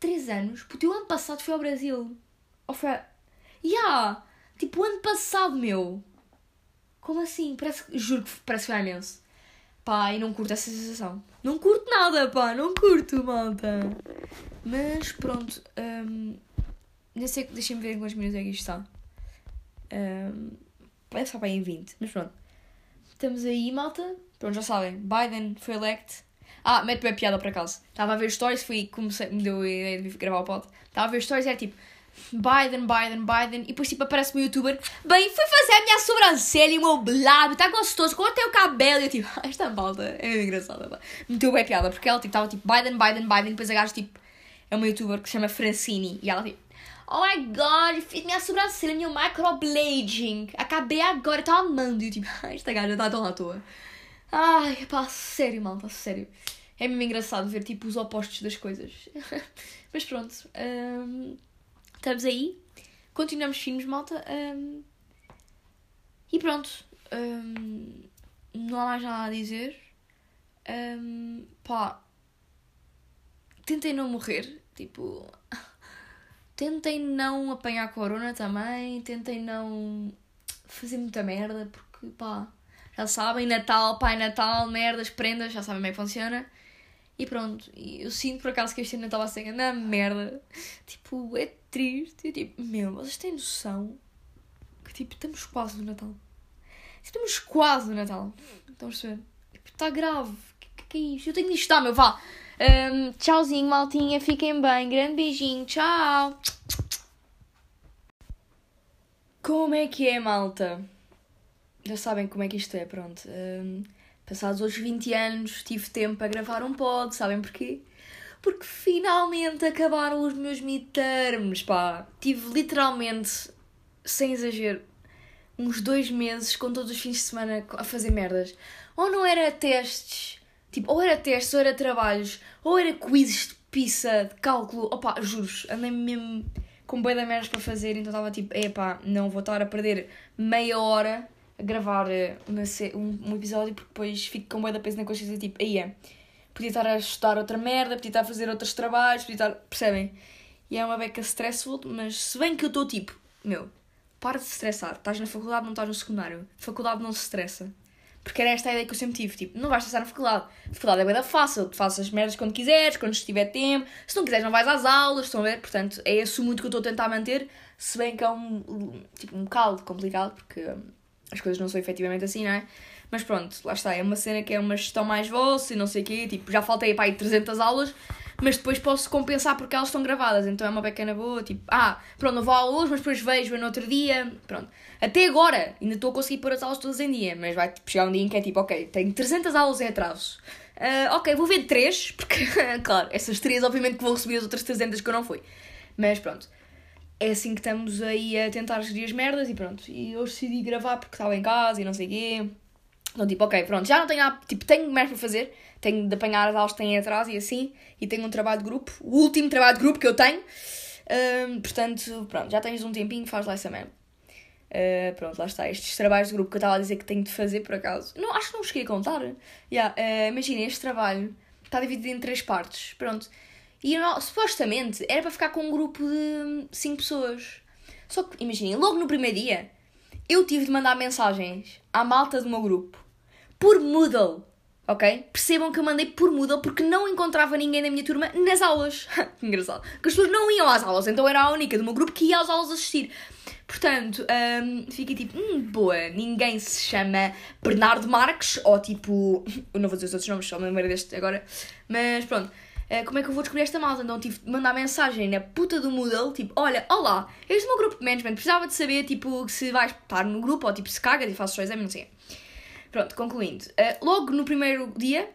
3 anos, porque o ano passado foi ao Brasil. Ou foi a... Yeah! Tipo, o ano passado, meu. Como assim? Parece, juro que parece que foi imenso. Pá, e não curto essa sensação. Não curto nada, pá, não curto, malta. Mas pronto, um, não sei, deixem-me ver em quantos minutos é que isto está. Um, parece que está em 20, mas pronto. Estamos aí, malta. Pronto, já sabem, Biden foi elect. Ah, mete bem piada por acaso. Estava a ver stories, fui, comecei, me deu a ideia de gravar o pod. Estava a ver stories e era tipo, Biden, Biden, Biden. E depois tipo aparece-me um youtuber. Bem, fui fazer a minha sobrancelha e o meu lábio, está gostoso, cortei o cabelo. E eu tipo, esta malta é engraçada. Pá. Meteu bem piada, porque ela tipo estava tipo Biden, Biden, Biden. Depois a gaja tipo, é uma youtuber que se chama Francini. E ela tipo, oh my god, fiz minha sobrancelha, meu microblading. Acabei agora, tô amando. E eu tipo, esta gaja está tão à toa. Ai, pá, sério, malta, sério. É mesmo engraçado ver tipo os opostos das coisas. Mas pronto. Um... Estamos aí. Continuamos firmes, malta. Um, e pronto. Um, não há mais nada a dizer. Um, pá. Tentem não morrer. Tipo. Tentem não apanhar corona também. Tentem não fazer muita merda. Porque, pá. Já sabem, Natal, Pai Natal, merdas, prendas, já sabem como é que funciona. E pronto, eu sinto por acaso que este ano estava a ser na merda. Tipo, é triste. Eu tipo, meu, vocês têm noção que tipo, estamos quase no Natal. Estamos quase no Natal. Estão a perceber? Tipo, está grave. O que, que, é isto? Eu tenho de estar, meu, vá. Um, tchauzinho, maltinha. Fiquem bem. Grande beijinho. Tchau. Como é que é, malta? Já sabem como é que isto é, pronto. Um, Passados os 20 anos, tive tempo para gravar um pod, sabem porquê? Porque finalmente acabaram os meus midterms, pá. Tive literalmente, sem exagero, uns dois meses com todos os fins de semana a fazer merdas. Ou não era testes, tipo, ou era testes, ou era trabalhos, ou era quizzes de pizza, de cálculo. Opá, juros, andei mesmo com boi da merdas para fazer, então estava tipo, epá, não vou estar a perder meia hora gravar eh, uma, um, um episódio porque depois fico com bué da peso na consciência tipo, aí é, podia estar a estudar outra merda, podia estar a fazer outros trabalhos, podia estar, percebem? E é uma beca stressful, mas se bem que eu estou tipo, meu, para de se estressar, estás na faculdade, não estás no secundário, faculdade não se estressa. Porque era esta a ideia que eu sempre tive, tipo, não vais estressar na faculdade. Faculdade é bem fácil, tu fazes as merdas quando quiseres, quando estiver tempo. Se não quiseres, não vais às aulas, estão a ver? Portanto, é esse o muito que eu estou a tentar manter, se bem que é um, tipo, um bocado complicado, porque as coisas não são efetivamente assim, não é? Mas pronto, lá está, é uma cena que é uma gestão mais vossa e não sei o quê, tipo, já faltei para aí 300 aulas, mas depois posso compensar porque elas estão gravadas, então é uma pequena boa, tipo, ah, pronto, não vou à aula hoje, mas depois vejo no outro dia, pronto. Até agora, ainda estou a conseguir pôr as aulas todas em dia, mas vai tipo, chegar um dia em que é tipo, ok, tenho 300 aulas em atraso. Uh, ok, vou ver 3, porque, claro, essas 3 obviamente que vou receber as outras 300 que eu não fui. Mas pronto é assim que estamos aí a tentar gerir as merdas e pronto. E hoje decidi gravar porque estava em casa e não sei o quê. Então, tipo, ok, pronto, já não tenho, tipo, tenho mais para fazer. Tenho de apanhar as aulas que têm atrás e assim. E tenho um trabalho de grupo, o último trabalho de grupo que eu tenho. Um, portanto, pronto, já tens um tempinho, faz lá essa merda. Uh, pronto, lá está. Estes trabalhos de grupo que eu estava a dizer que tenho de fazer, por acaso. Não, acho que não vos queria contar. Yeah, uh, Imagina, este trabalho está dividido em três partes. Pronto. E supostamente era para ficar com um grupo de 5 pessoas. Só que, imaginem, logo no primeiro dia, eu tive de mandar mensagens à malta do meu grupo por Moodle. Ok? Percebam que eu mandei por Moodle porque não encontrava ninguém da minha turma nas aulas. que engraçado. Porque as pessoas não iam às aulas, então era a única do meu grupo que ia às aulas assistir. Portanto, um, fiquei tipo, hum, boa, ninguém se chama Bernardo Marques, ou tipo, eu não vou dizer os outros nomes, só me lembro deste agora, mas pronto. Uh, como é que eu vou descobrir esta malta? Então tive de mandar mensagem na puta do Moodle, tipo, olha, olá, este é o meu grupo de management, precisava de saber, tipo, se vais estar no grupo ou, tipo, se cagas e fazes só exame, não sei. Pronto, concluindo. Uh, logo no primeiro dia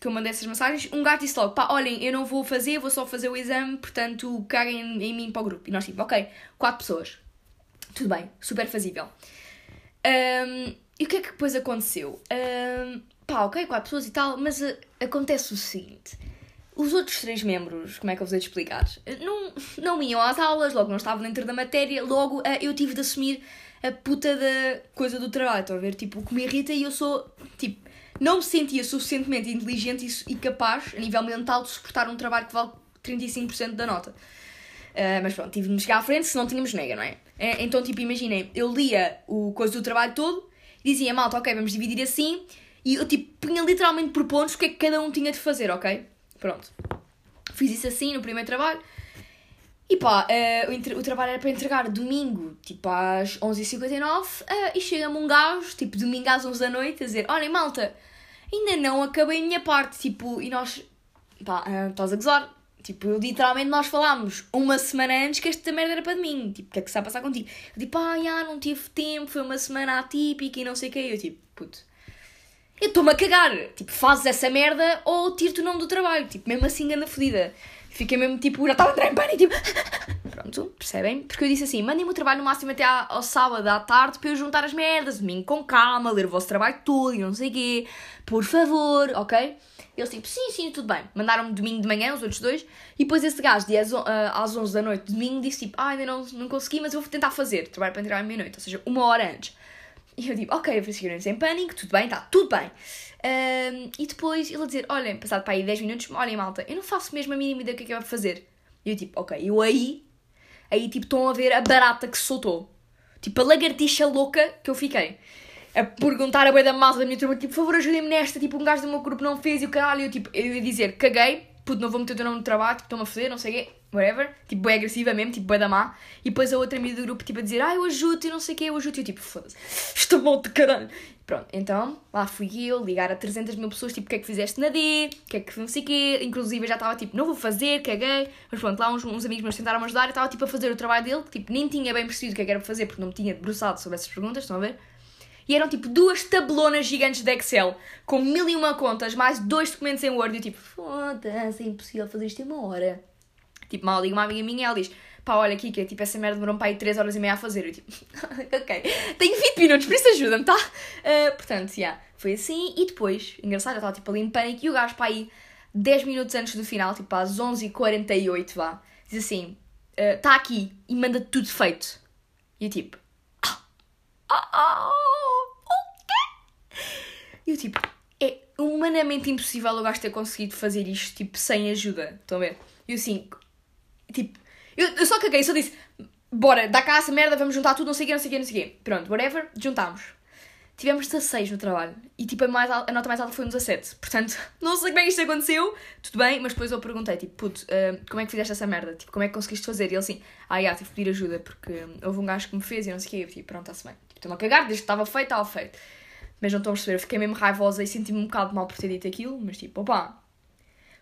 que eu mandei essas mensagens, um gato disse logo, pá, olhem, eu não vou fazer, vou só fazer o exame, portanto, caguem em, em mim para o grupo. E nós, tipo, ok, quatro pessoas. Tudo bem, super fazível. Um, e o que é que depois aconteceu? Um, pá, ok, quatro pessoas e tal, mas uh, acontece o seguinte os outros três membros, como é que eu vos hei de explicar? Não, não iam às aulas, logo não estavam dentro da matéria, logo uh, eu tive de assumir a puta da coisa do trabalho, estão a ver? Tipo, o que me irrita e eu sou, tipo, não me sentia suficientemente inteligente e, capaz, a nível mental, de suportar um trabalho que vale 35% da nota. Uh, mas pronto, tive de me chegar à frente se não tínhamos nega, não é? Uh, então, tipo, imaginem, eu lia o coisa do trabalho todo dizia, malta, ok, vamos dividir assim, e eu, tipo, punha literalmente por pontos o que é que cada um tinha de fazer, ok? Pronto. Fiz isso assim no primeiro trabalho. E pá, uh, o, o, trabalho era para entregar domingo, tipo às 11h59, uh, e chega-me um gajo, tipo domingo às 11 da noite, a dizer: Olhem, malta, ainda não acabei a minha parte. Tipo, e nós, pá, uh, estás a gozar. Tipo, literalmente nós falámos uma semana antes que esta merda era para mim. Tipo, o que é que está a passar contigo? Eu tipo, ah, já, não tive tempo, foi uma semana atípica e não sei o que. Eu tipo, puto, eu estou-me a cagar. Tipo, fazes essa merda ou tiro-te o nome do trabalho. Tipo, mesmo assim anda fodida. Fiquei mesmo tipo, já estava a entrar em pânico, tipo. Pronto, percebem? Porque eu disse assim: mandem-me o trabalho no máximo até ao sábado à tarde para eu juntar as merdas, domingo com calma, ler o vosso trabalho todo e não sei o quê. Por favor, ok? Eles tipo, sim, sim, tudo bem. Mandaram-me domingo de manhã, os outros dois. E depois esse gajo, de às, uh, às 11 da noite, domingo, disse tipo, ah, ainda não, não consegui, mas eu vou tentar fazer. Trabalho para entrar à meia-noite, ou seja, uma hora antes. E eu digo, ok, eu fiquei em pânico, tudo bem, está tudo bem. Um, e depois ele a dizer, olhem, passado para aí 10 minutos, olhem malta, eu não faço mesmo a mínima ideia do que é que eu vou fazer. E eu tipo, ok, eu aí, aí tipo estão a ver a barata que se soltou. Tipo, a lagartixa louca que eu fiquei. A perguntar a boia da malta da minha turma, tipo, por favor ajudem-me nesta, tipo, um gajo do meu grupo não fez e o caralho, eu tipo, eu ia dizer, caguei, puto, não vou meter o teu nome no trabalho, tipo, estão-me a fazer, não sei o quê whatever, tipo, bem agressiva mesmo, tipo, bem da má, e depois a outra amiga do grupo, tipo, a dizer, ah, eu ajudo e não sei o que, eu ajudo, e eu, tipo, foda-se, estou bom de caralho. Pronto, então, lá fui eu, ligar a 300 mil pessoas, tipo, o que é que fizeste na D, o que é que não sei o inclusive eu já estava, tipo, não vou fazer, caguei, mas pronto, lá uns, uns amigos meus tentaram me ajudar, eu estava, tipo, a fazer o trabalho dele, tipo, nem tinha bem percebido o que é que era para fazer, porque não me tinha debruçado sobre essas perguntas, estão a ver? E eram tipo duas tabelonas gigantes de Excel, com mil e uma contas, mais dois documentos em Word. E eu tipo, foda-se, é impossível fazer isto em uma hora. Tipo, mal liga uma amiga minha e ela diz: pá, olha é tipo essa merda demorou para aí 3 horas e meia a fazer. Eu tipo, ok, tenho 20 minutos, por isso ajuda-me, tá? Uh, portanto, já, yeah, foi assim. E depois, engraçado, eu estava tipo ali em pânico e o gajo para aí 10 minutos antes do final, tipo às 11h48, vá, diz assim: está uh, aqui e manda tudo feito. E eu tipo, ah, ah, ah, o quê? E eu tipo, é humanamente impossível o gajo ter conseguido fazer isto, tipo, sem ajuda. Estão a ver? E eu assim, Tipo, eu, eu só caguei, só disse, bora, dá cá essa merda, vamos juntar tudo, não sei o quê, não sei o quê, não sei o quê. Pronto, whatever, juntámos. Tivemos 16 no trabalho e tipo a, mais, a nota mais alta foi um 17. Portanto, não sei como é que isto aconteceu, tudo bem, mas depois eu perguntei, tipo, puto, uh, como é que fizeste essa merda? Tipo, como é que conseguiste fazer? E ele assim, ah, já, tive que pedir ajuda porque houve um gajo que me fez e não sei o quê. Eu tipo, pronto, está-se bem. Tipo, estou-me a cagar, desde que estava feito, estava feito. Mas não estou a perceber, eu fiquei mesmo raivosa e senti-me um bocado mal por ter dito aquilo, mas tipo, opá,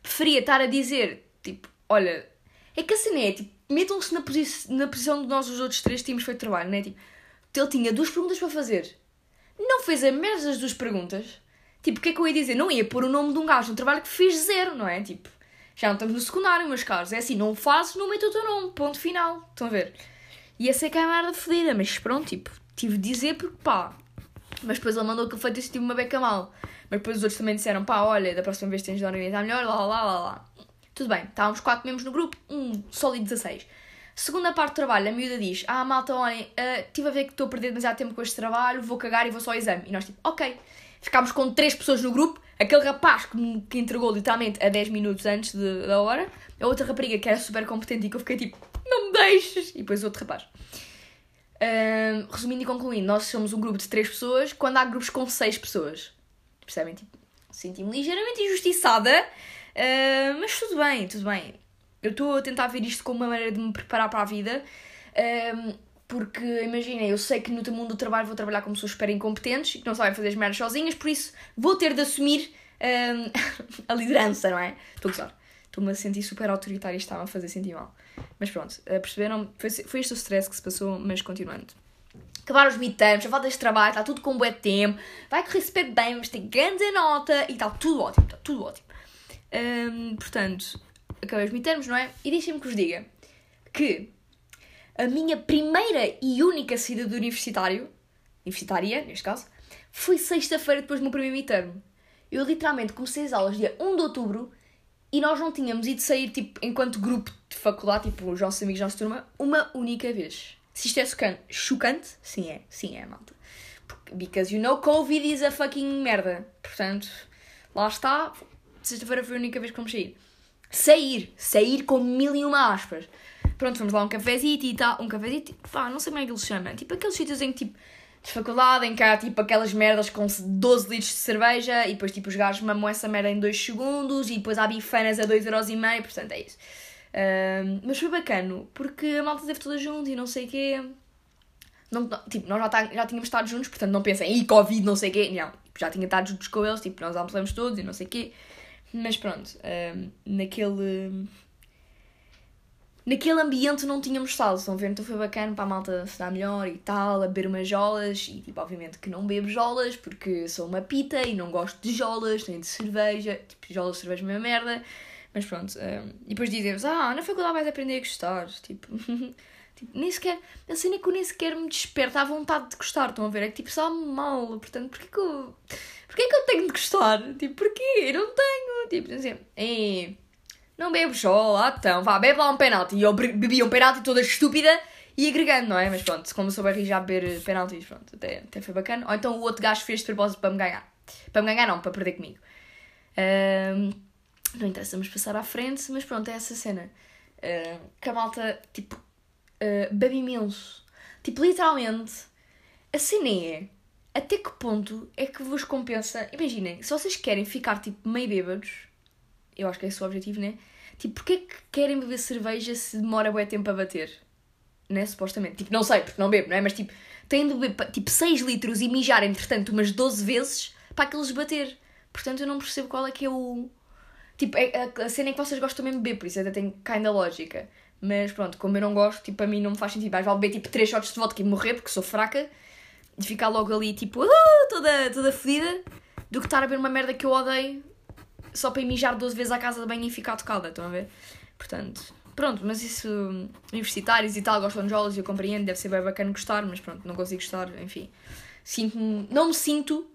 preferia estar a dizer, tipo, olha, é que a cena é, tipo, metam-se na, posi na posição de nós os outros três tínhamos feito trabalho, não é? Tipo, ele tinha duas perguntas para fazer. Não fez a merda das duas perguntas. Tipo, o que é que eu ia dizer? Não ia pôr o nome de um gajo no trabalho que fez zero, não é? Tipo, já não estamos no secundário, meus caros. É assim, não fazes, não meto o teu nome. Ponto final. Estão a ver? E essa é que é a merda fodida, mas pronto, tipo, tive de dizer porque pá. Mas depois ele mandou que feito isso, tive uma beca mal. Mas depois os outros também disseram, pá, olha, da próxima vez tens de organizar melhor, lá, lá, lá, lá. Tudo bem, estávamos 4 membros no grupo, um sólido 16. Segunda parte do trabalho, a miúda diz: Ah, malta, olhem, uh, a ver que estou a perder demasiado tempo com este trabalho, vou cagar e vou só ao exame. E nós, tipo, ok. Ficámos com 3 pessoas no grupo, aquele rapaz que, que entregou literalmente a 10 minutos antes de, da hora, a outra rapariga que era super competente e que eu fiquei tipo: Não me deixes! E depois outro rapaz. Uh, resumindo e concluindo, nós somos um grupo de 3 pessoas quando há grupos com 6 pessoas. Percebem? Tipo, senti-me ligeiramente injustiçada Uh, mas tudo bem, tudo bem. Eu estou a tentar ver isto como uma maneira de me preparar para a vida. Uh, porque, imaginem, eu sei que no mundo do trabalho vou trabalhar com pessoas super incompetentes e que não sabem fazer as merdas sozinhas, por isso vou ter de assumir uh, a liderança, não é? Estou a gostar. estou-me a sentir super autoritária e estava a fazer sentir mal. Mas pronto, perceberam? Foi, foi este o stress que se passou, mas continuando. Acabaram os midterms, a falta de trabalho, está tudo com bué tempo, vai correr super bem, mas tem grande nota e está tudo ótimo, está tudo ótimo. Um, portanto, acabei os midterms, não é? E deixem-me que vos diga que a minha primeira e única saída do universitário, universitária, neste caso, foi sexta-feira depois do meu primeiro midterm. Eu literalmente comecei as aulas dia 1 de outubro e nós não tínhamos ido sair, tipo, enquanto grupo de faculdade, tipo, os nossos amigos, nossa turma, uma única vez. Se isto é chocante, sim é, sim é, malta. Because you know Covid is a fucking merda. Portanto, lá está. Sexta-feira foi a única vez que vamos sair. Sair, sair com mil e uma aspas. Pronto, fomos lá um cafezito e tal. Um cafezito, pá, não sei como é que ele se chama. Tipo aqueles sítios em que, tipo, de faculdade, em que há tipo aquelas merdas com 12 litros de cerveja e depois tipo os gajos mamam essa merda em 2 segundos e depois há bifanas a 2,5€, portanto é isso. Mas foi bacana, porque a malta teve toda junto e não sei o quê. Não, tipo, nós já, tá, já tínhamos estado juntos, portanto não pensem, ih, Covid, não sei o quê. Não, tipo, já tinha estado juntos com eles, tipo, nós almoçamos todos e não sei o quê. Mas pronto, um, naquele naquele ambiente não tínhamos estado, estão a ver? Então foi bacana para a malta se dar melhor e tal, a beber umas jolas. E tipo, obviamente que não bebo jolas porque sou uma pita e não gosto de jolas, nem de cerveja. Tipo, jolas, cerveja, é mesma merda. Mas pronto, um, e depois dizemos, ah, na faculdade vais aprender a gostar. Tipo, tipo nem sequer, a cena é que eu nem sequer me desperta à vontade de gostar, estão a ver? É que tipo, sabe mal, portanto, porquê que eu, porquê que eu tenho de gostar? Tipo, porquê? Eu não tenho. Tipo, assim, é não bebo só, ah, então, vá, bebe lá um penalti. E eu bebi um penalti toda estúpida e agregando, não é? Mas pronto, como sou barriga já beber penaltis, pronto, até, até foi bacana. Ou então o outro gajo fez de propósito para me ganhar. Para me ganhar não, para perder comigo. Não interessa, vamos passar à frente, mas pronto, é essa cena. Uh, que a malta, tipo, uh, bebe imenso. Tipo, literalmente, a cena é até que ponto é que vos compensa. Imaginem, se vocês querem ficar, tipo, meio bêbados, eu acho que é esse o objetivo, né? Tipo, porquê que querem beber cerveja se demora bué tempo a bater? Né? Supostamente. Tipo, não sei, porque não bebo, não é? Mas tipo, têm de beber tipo 6 litros e mijar, entretanto, umas 12 vezes para aqueles bater. Portanto, eu não percebo qual é que é o. Tipo, é, a, cena é que vocês gostam mesmo de beber, por isso até tem kinda lógica. Mas pronto, como eu não gosto, tipo, a mim não me faz sentido. Mais vale beber tipo 3 shots de vodka e morrer, porque sou fraca, e ficar logo ali, tipo, uh, toda, toda fedida, do que estar a beber uma merda que eu odeio só para mijar 12 vezes à casa de banho e ficar tocada, estão a ver? Portanto, pronto, mas isso, universitários e tal, gostam de jolas e eu compreendo, deve ser bem bacana gostar, mas pronto, não consigo gostar, enfim. Sinto não me sinto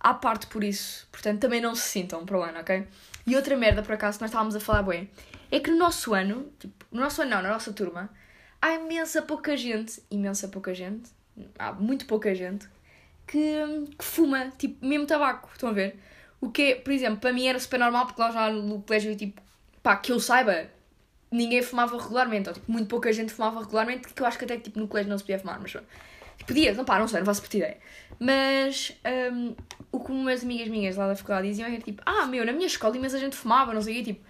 à parte por isso, portanto também não se sintam para o ano, ok? E outra merda, por acaso, nós estávamos a falar bem, é que no nosso ano, tipo, no nosso ano não, na nossa turma, há imensa pouca gente, imensa pouca gente, há muito pouca gente, que, que fuma, tipo, mesmo tabaco, estão a ver? O que, por exemplo, para mim era super normal, porque lá já no colégio, tipo, pá, que eu saiba, ninguém fumava regularmente, ou tipo, muito pouca gente fumava regularmente, que eu acho que até tipo, no colégio não se podia fumar, mas podia, não pá, não sei, não faço ideia. Mas um, o que umas amigas minhas lá da faculdade diziam era tipo, ah, meu, na minha escola imensa gente fumava, não sei o quê, tipo,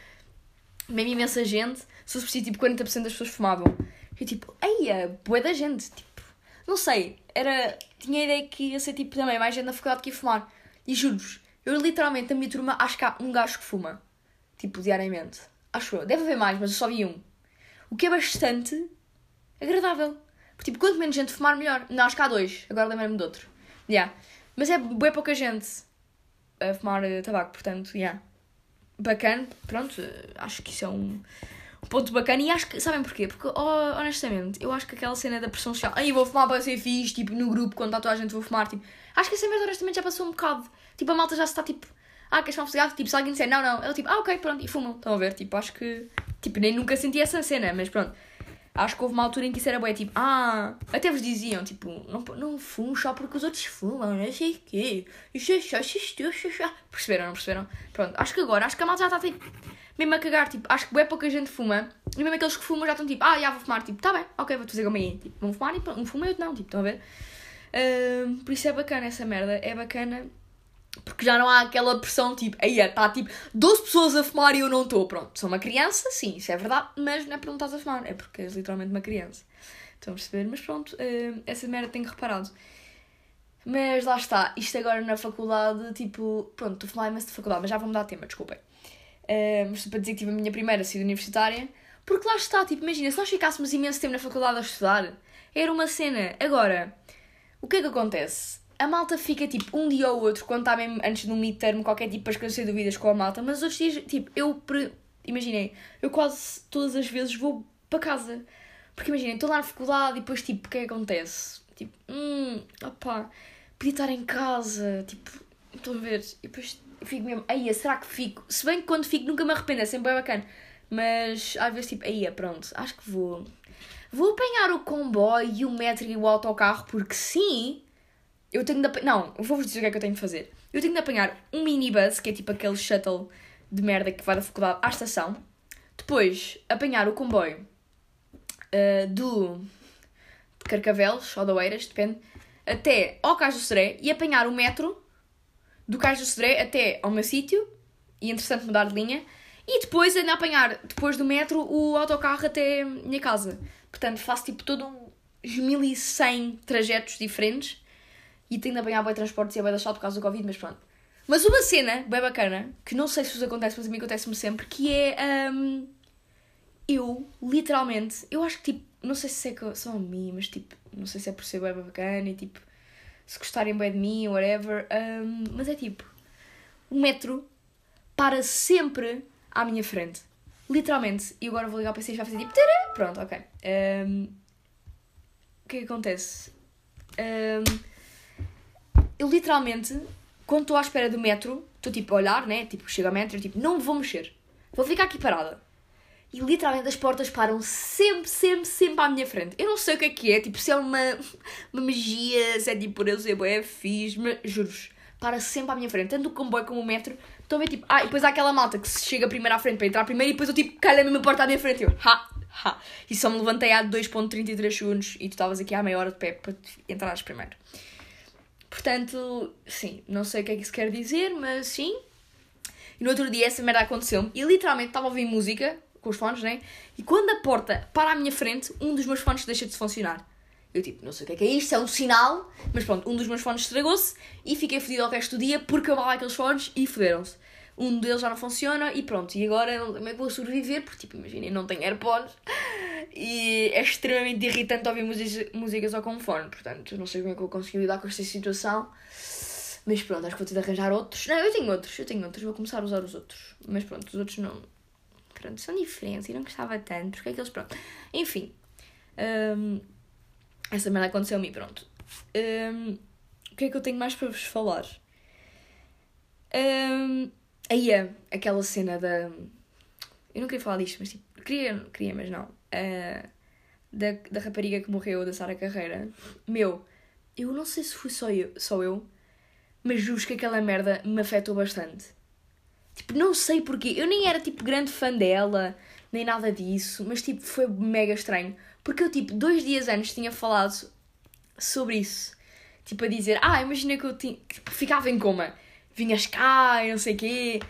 mesmo imensa gente, se fosse tipo, 40% das pessoas fumavam. E tipo, eia, boa da gente, tipo, não sei, era, tinha a ideia que ia ser tipo também mais gente na faculdade que ia fumar. E juro-vos, eu literalmente, na minha turma, acho que há um gajo que fuma. Tipo, diariamente. Acho eu. Deve haver mais, mas eu só vi um. O que é bastante agradável. Porque, tipo, quanto menos gente fumar, melhor. Não, acho que há dois. Agora lembro-me de outro. Yeah. Mas é bem pouca gente a fumar uh, tabaco, portanto, yeah. Bacana, pronto, acho que isso é um, ponto bacana. E acho que, sabem porquê? Porque, oh, honestamente, eu acho que aquela cena da pressão social, aí vou fumar para ser fixe, tipo, no grupo, quando está toda a gente, vou fumar, tipo, acho que essa merda, honestamente, já passou um bocado. Tipo, a malta já está tipo, ah, queres fumar um cigarro? Tipo, se alguém disser não, não, ela tipo, ah, ok, pronto, e fumam. Estão a ver? Tipo, acho que. Tipo, nem nunca senti essa cena, mas pronto. Acho que houve uma altura em que isso era bué, tipo, ah, até vos diziam, tipo, não, não fumo só porque os outros fumam, não sei o quê. Perceberam, não perceberam? Pronto, acho que agora, acho que a malta já está, tipo, mesmo a cagar, tipo, acho que bué pouca gente fuma. E mesmo aqueles que fumam já estão, tipo, ah, já vou fumar, tipo, tá bem, ok, vou-te fazer como aí. Tipo, vão fumar e um fuma e outro não, tipo, estão a ver? Uh, por isso é bacana essa merda, é bacana porque já não há aquela pressão tipo, aí está tipo 12 pessoas a fumar e eu não estou. Pronto, sou uma criança, sim, isso é verdade, mas não é porque não estás a fumar, é porque és literalmente uma criança. Estão a perceber? Mas pronto, uh, essa merda tenho reparado. Mas lá está, isto agora na faculdade, tipo, pronto, estou a falar imenso de faculdade, mas já vou mudar de tema, desculpem. Uh, mas para dizer que tive a minha primeira saída universitária. Porque lá está, tipo, imagina, se nós ficássemos imenso tempo na faculdade a estudar, era uma cena. Agora, o que é que acontece? A malta fica tipo um dia ou outro, quando está mesmo antes de um midterm, qualquer tipo para esclarecer dúvidas com a malta, mas os dias, tipo, eu imaginei, eu quase todas as vezes vou para casa. Porque imaginem, estou lá na faculdade e depois, tipo, o que é que acontece? Tipo, hum, opá, podia estar em casa, tipo, estão a ver? E depois fico mesmo, aí, será que fico? Se bem que quando fico nunca me arrependo, é sempre bem bacana. Mas às vezes, tipo, aí, pronto, acho que vou. Vou apanhar o comboio e o metro e o autocarro, porque sim, eu tenho de apanhar. Não, vou-vos dizer o que é que eu tenho de fazer. Eu tenho de apanhar um minibus, que é tipo aquele shuttle de merda que vai da faculdade à estação. Depois, apanhar o comboio uh, do de Carcavelos ou da Oeiras, depende, até ao Cais do Seré e apanhar o metro do Cais do Seré até ao meu sítio e, entretanto, mudar de linha. E depois ainda apanhar, depois do metro, o autocarro até a minha casa. Portanto, faço tipo todo uns 1100 trajetos diferentes e tenho de apanhar bem transportes e é bem deixado por causa do Covid, mas pronto. Mas uma cena bem bacana, que não sei se vos acontece, mas a mim acontece-me sempre, que é. Um, eu, literalmente, eu acho que tipo, não sei se é só a mim, mas tipo, não sei se é por ser bem bacana e tipo, se gostarem bem de mim, whatever, um, mas é tipo, o metro para sempre à minha frente. Literalmente. E agora vou ligar para vocês e vai fazer tipo. Pronto, ok. Um, o que é que acontece? Um, eu literalmente, quando estou à espera do metro, estou tipo a olhar, né? Tipo, chega o metro, tipo, não vou mexer. Vou ficar aqui parada. E literalmente as portas param sempre, sempre, sempre à minha frente. Eu não sei o que é que é, tipo, se é uma, uma magia, se é tipo por eu ser boé, fiz, mas juro-vos, para sempre à minha frente. Tanto o comboio como o metro, estão a ver tipo, ah, e depois há aquela malta que chega primeiro à frente para entrar primeiro e depois eu tipo, calha a mesma porta à minha frente eu, ha, ha. E só me levantei há 2.33 segundos e tu estavas aqui há meia hora de pé para entrares primeiro. Portanto, sim, não sei o que é que isso quer dizer, mas sim. E no outro dia essa merda aconteceu-me e literalmente estava a ouvir música com os fones, né? E quando a porta para à minha frente, um dos meus fones deixa de funcionar. Eu tipo, não sei o que é que é isto, é um sinal, mas pronto, um dos meus fones estragou-se e fiquei fodido ao resto do dia porque eu mal aqueles fones e federam-se. Um deles já não funciona e pronto, e agora como é que vou sobreviver? Porque tipo, imaginem, não tenho AirPods e é extremamente irritante ouvir músicas ao com fone, portanto, não sei como é que vou conseguir lidar com esta situação. Mas pronto, acho que vou ter de arranjar outros. Não, eu tenho outros, eu tenho outros, vou começar a usar os outros. Mas pronto, os outros não, pronto, são diferentes e não gostava tanto, porque é que eles, pronto. Enfim, um, essa merda aconteceu-me pronto. Um, o que é que eu tenho mais para vos falar? Um, aí é aquela cena da. Eu não queria falar disto, mas tipo, queria, queria mas não. Uh, da, da rapariga que morreu, da Sara Carreira. Meu, eu não sei se fui só eu, só eu mas juro que aquela merda me afetou bastante. Tipo, não sei porquê. Eu nem era, tipo, grande fã dela, nem nada disso, mas, tipo, foi mega estranho. Porque eu, tipo, dois dias antes tinha falado sobre isso. Tipo, a dizer, ah, imagina que eu tinha, tipo, ficava em coma. Vinhas cá e não sei o quê.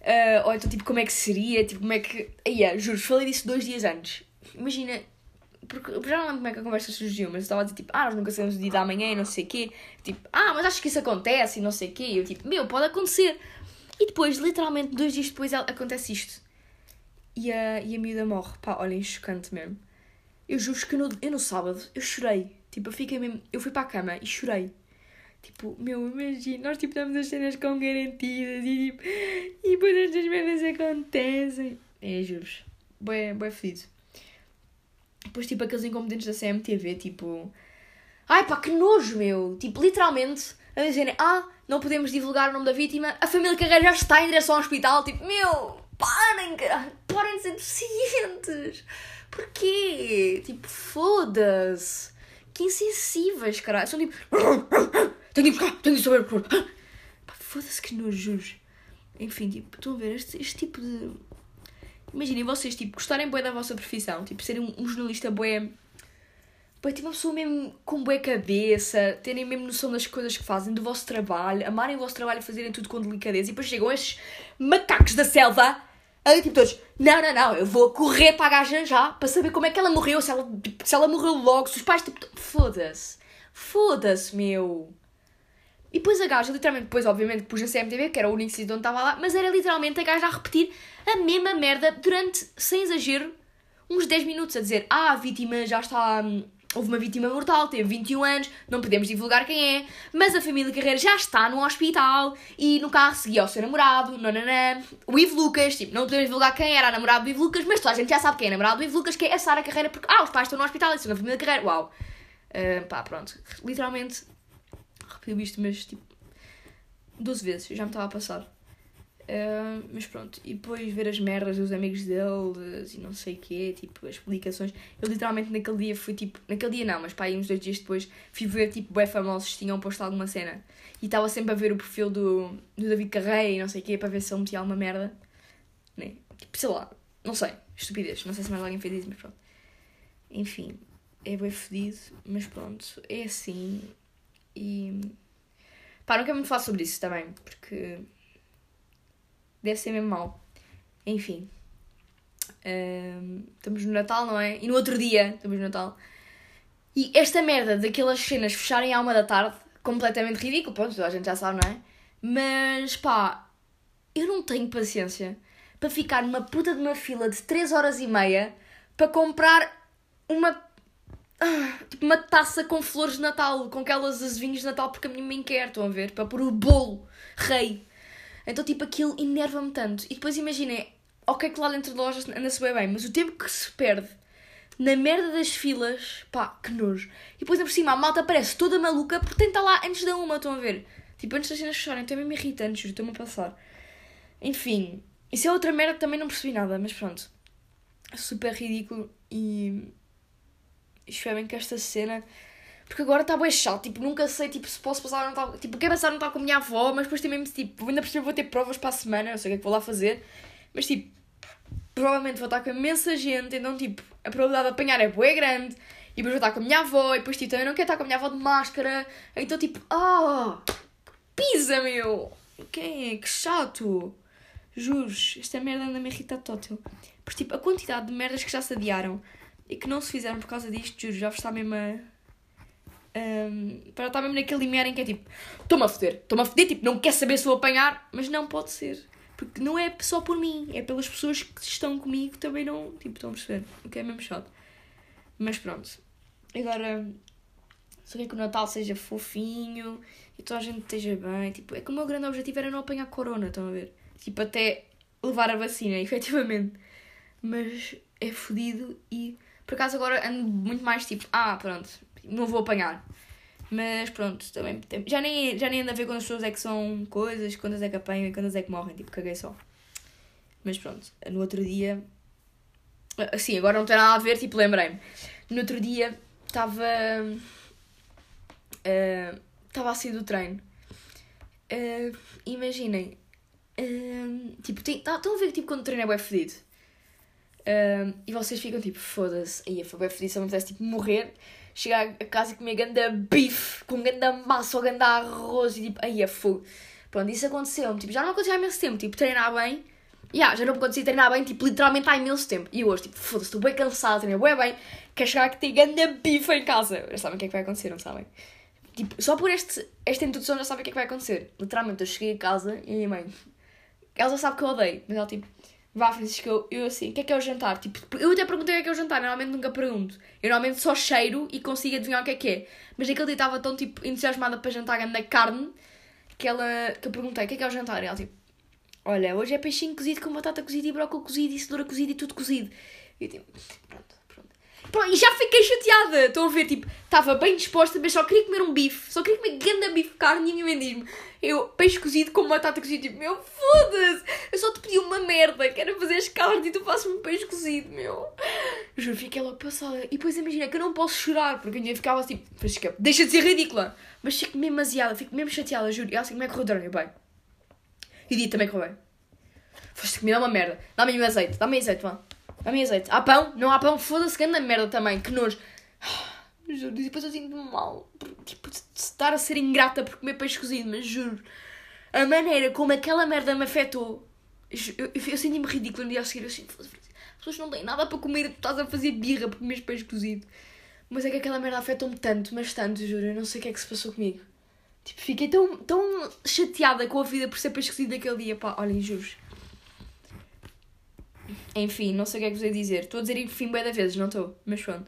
Uh, ou então, tipo, como é que seria? Tipo, como é que... Ia, juro, falei disso dois dias antes. Imagina, porque já não lembro como é que a conversa surgiu, mas eu estava a dizer tipo, ah, nós nunca sabemos o dia da manhã e não sei o quê. Tipo, ah, mas acho que isso acontece e não sei o quê. E eu tipo, meu, pode acontecer. E depois, literalmente, dois dias depois, acontece isto. E a, e a miúda morre. Pá, olhem, chocante mesmo. Eu juro que no, eu no sábado, eu chorei. Tipo, eu fiquei mesmo... Eu fui para a cama e chorei. Tipo, meu, imagina, nós tipo damos as cenas com garantidas e tipo... E depois estas merdas acontecem. É, juro Boé, boé fedido. Depois, tipo, aqueles incompetentes da CMTV, tipo... Ai pá, que nojo, meu! Tipo, literalmente a dizerem, ah, não podemos divulgar o nome da vítima, a família Carreira já está em direção ao hospital, tipo, meu, parem, caralho, parem de ser deficientes. Porquê? Tipo, foda-se. Que insensíveis, caralho. São tipo, tenho que ir buscar, tenho que saber. Pá, foda-se que nojos. Enfim, tipo, estão a ver, este, este tipo de... Imaginem vocês, tipo, gostarem bué da vossa profissão, tipo, serem um, um jornalista bué para tipo uma pessoa mesmo com boa cabeça, terem mesmo noção das coisas que fazem, do vosso trabalho, amarem o vosso trabalho e fazerem tudo com delicadeza. E depois chegam estes macacos da selva, aí tipo todos, não, não, não, eu vou correr para a gaja já, para saber como é que ela morreu, se ela, tipo, se ela morreu logo, se os pais, tipo, foda-se, foda-se, meu. E depois a gaja, literalmente, depois obviamente pus na CMTV, que era o único sítio onde estava lá, mas era literalmente a gaja a repetir a mesma merda durante, sem exagero, uns 10 minutos, a dizer, ah, a vítima já está... hum, Houve uma vítima mortal, teve 21 anos, não podemos divulgar quem é, mas a família Carreira já está no hospital e no carro seguia o seu namorado, nananã, o Ivo Lucas, tipo, não podemos divulgar quem era a namorada do Ivo Lucas, mas toda a gente já sabe quem é a namorada do Ivo Lucas, que é a Sara Carreira, porque, ah, os pais estão no hospital e são na família Carreira, uau. Ah, pá, pronto, literalmente, repetiu isto, mas tipo, 12 vezes, já me estava a passar. Ah, mas pronto, e depois ver as merdas dos amigos deles e não sei o quê, tipo, as publicações. Eu literalmente naquele dia fui tipo, naquele dia não, mas pá, aí uns dois dias depois fui ver tipo, bué famosos tinham posto alguma cena. E estava sempre a ver o perfil do, do David Carreira e não sei o quê, para ver se ele metia alguma merda. Né? Tipo, sei lá, não sei, estupidez, não sei se mais alguém fez isso, mas pronto. Enfim, é bem fedido, mas pronto, é assim. E. Pá, não quero muito falar sobre isso também, porque deve ser mesmo mau. Enfim. Estamos no Natal, não é? E no outro dia estamos no Natal. E esta merda daquelas cenas fecharem à uma da tarde, completamente ridículo, pronto, a gente já sabe, não é? Mas pá, eu não tenho paciência para ficar numa puta de uma fila de 3 horas e meia para comprar uma. Tipo, uma taça com flores de Natal, com aquelas azevinhos de Natal, porque a minha mãe quer, estão a ver? Para pôr o bolo rei. Então, tipo, aquilo enerva-me tanto. E depois imaginem, ok, que lá dentro da loja anda-se bem bem, mas o tempo que se perde na merda das filas, pá, que nojo. E depois, por cima, a malta parece toda maluca de estar lá antes da uma, estão a ver? Tipo, antes das cenas fecharem, então é mesmo irritante, juro, estou-me a passar. Enfim, isso é outra merda também não percebi nada, mas pronto. Super ridículo e. Espero bem que esta cena. Porque agora está bem chato, tipo, nunca sei tipo, se posso passar o Natal. Tipo, quero passar o Natal com a minha avó, mas depois também, tipo, ainda por cima vou ter provas para a semana, não sei o que é que vou lá fazer. Mas tipo, provavelmente vou estar com imensa gente, então tipo, a probabilidade de apanhar é bué grande. E depois vou estar com a minha avó, e depois tipo, eu não quero estar com a minha avó de máscara. Então tipo, ah, pisa, meu! Quem é? Que chato! Juros, esta merda anda-me a irritar total. Porque tipo, a quantidade de merdas que já se adiaram e que não se fizeram por causa disto, juro, já está mesmo a. Um, para estar mesmo naquele limiar em que é tipo, estou-me a foder, estou-me a foder, tipo, não quer saber se vou apanhar, mas não pode ser. Porque não é só por mim, é pelas pessoas que estão comigo também não, tipo, estão a perceber, o que é mesmo chato. Mas pronto. Agora, só que o Natal seja fofinho e toda a gente esteja bem. Tipo, é que o meu grande objetivo era não apanhar corona, estão a ver? Tipo, até levar a vacina, efetivamente. Mas é fodido e por acaso agora ando muito mais tipo, ah, pronto, não vou apanhar. Mas pronto, também já nem, já nem anda a ver quando as pessoas é que são coisas, quantas é que apanham e quantas é que morrem, tipo, caguei só. Mas pronto, no outro dia. Assim, agora não tem nada a ver, tipo, lembrei-me. No outro dia estava. Estava a sair do treino. Eh, Imaginem. eh, tipo, tá- estão a ver tipo, quando o treino é bem fedido? Eh, e vocês ficam tipo, foda-se, aí foi bem fedido, se eu me pudesse tipo, morrer, chegar a casa e comer ganda bife, com ganda massa ou ganda arroz e tipo, aí é fogo. Pronto, isso aconteceu-me, tipo, já não aconteceu há imenso tempo, tipo, treinar bem. Yeah, já não acontecia treinar bem, tipo, literalmente há imenso tempo. E hoje, tipo, foda-se, estou bem cansada, treino bem bem, quero chegar aqui ter ganda bife em casa. Já sabem o que é que vai acontecer, não sabem? Tipo, só por este, esta introdução já sabem o que é que vai acontecer. Literalmente, eu cheguei a casa e a minha mãe, ela já sabe que eu odeio, mas ela tipo, vá Francisco, eu, eu assim, o que é que é o jantar? Tipo, eu até perguntei o que é que é o jantar, normalmente nunca pergunto. Eu normalmente só cheiro e consigo adivinhar o que é que é. Mas naquele dia estava tão tipo entusiasmada para jantar na carne que, ela, que eu perguntei o que é que é o jantar. E ela tipo, olha, hoje é peixinho cozido com batata cozida e brócolis cozido e cenoura cozida e tudo cozido. E eu tipo, pronto, e já fiquei chateada. Estão a ver, tipo, estava bem disposta, mas só queria comer um bife. Só queria comer ganda bife carne e minha mãe diz-me, eu, peixe cozido com batata cozida. Tipo, meu, foda-se. Eu só te pedi uma merda, que era fazer as carnes e tu fazes-me peixe cozido, meu. Juro, fiquei logo passada. E depois imagina que eu não posso chorar, porque eu ficava assim, Francisca, deixa de ser ridícula. Mas fico mesmo asiada, fico mesmo chateada, juro. E ela assim, como é que correu bem. E o dia também correu bem. Foste comer uma merda. Dá-me um azeite, dá-me azeite, vá. Dá-me azeite. Há pão? Não há pão? Foda-se, anda merda também, que nojo. Juro, e depois eu sinto-me mal. Tipo, de estar a ser ingrata por comer peixe cozido, mas juro. A maneira como aquela merda me afetou. Eu, eu, eu senti-me ridícula no dia a seguir. Eu sinto, "Foda-se, as pessoas não têm nada para comer tu estás a fazer birra por comer peixe cozido. Mas é que aquela merda afetou-me tanto, mas tanto, juro. Eu não sei o que é que se passou comigo. Tipo, fiquei tão, tão chateada com a vida por ser para esquecido daquele dia. Pá, olhem, juro. Enfim, não sei o que é que vos ia dizer. Estou a dizer enfim bué da vezes, não estou? Mas pronto.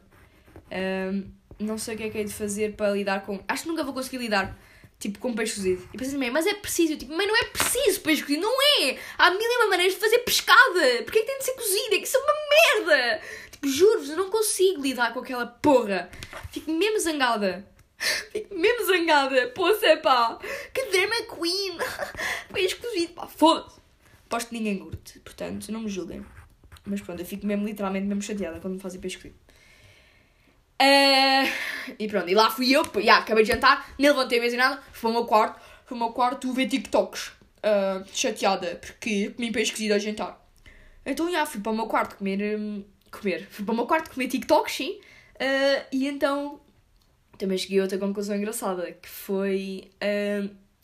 Um, não sei o que é que hei de fazer para lidar com... Acho que nunca vou conseguir lidar, tipo, com peixe cozido. E pensei, mas é preciso. Tipo, mas não é preciso peixe cozido. Não é! Há mil e uma maneiras de fazer pescada. Porquê é que tem de ser cozido? É que isso é uma merda! Tipo, juro-vos, eu não consigo lidar com aquela porra. Fico mesmo zangada. Fico mesmo zangada. Poxa, é pá. Que drama queen. Peixe cozido, pá. Foda-se. Aposto que ninguém curte. Portanto, não me julguem. Mas pronto, eu fico mesmo, literalmente, mesmo chateada quando me fazem peixe cozido. Uh, e pronto, e lá fui eu, já, acabei de jantar, nem levantei a mesa e nada, fui ao meu quarto, fui ao meu quarto ver TikToks, uh, chateada, porque comi peixe cozido a jantar. Então, já, fui para o meu quarto comer, um, comer, fui para o meu quarto comer TikToks, sim, uh, e então também cheguei a outra conclusão engraçada, que foi,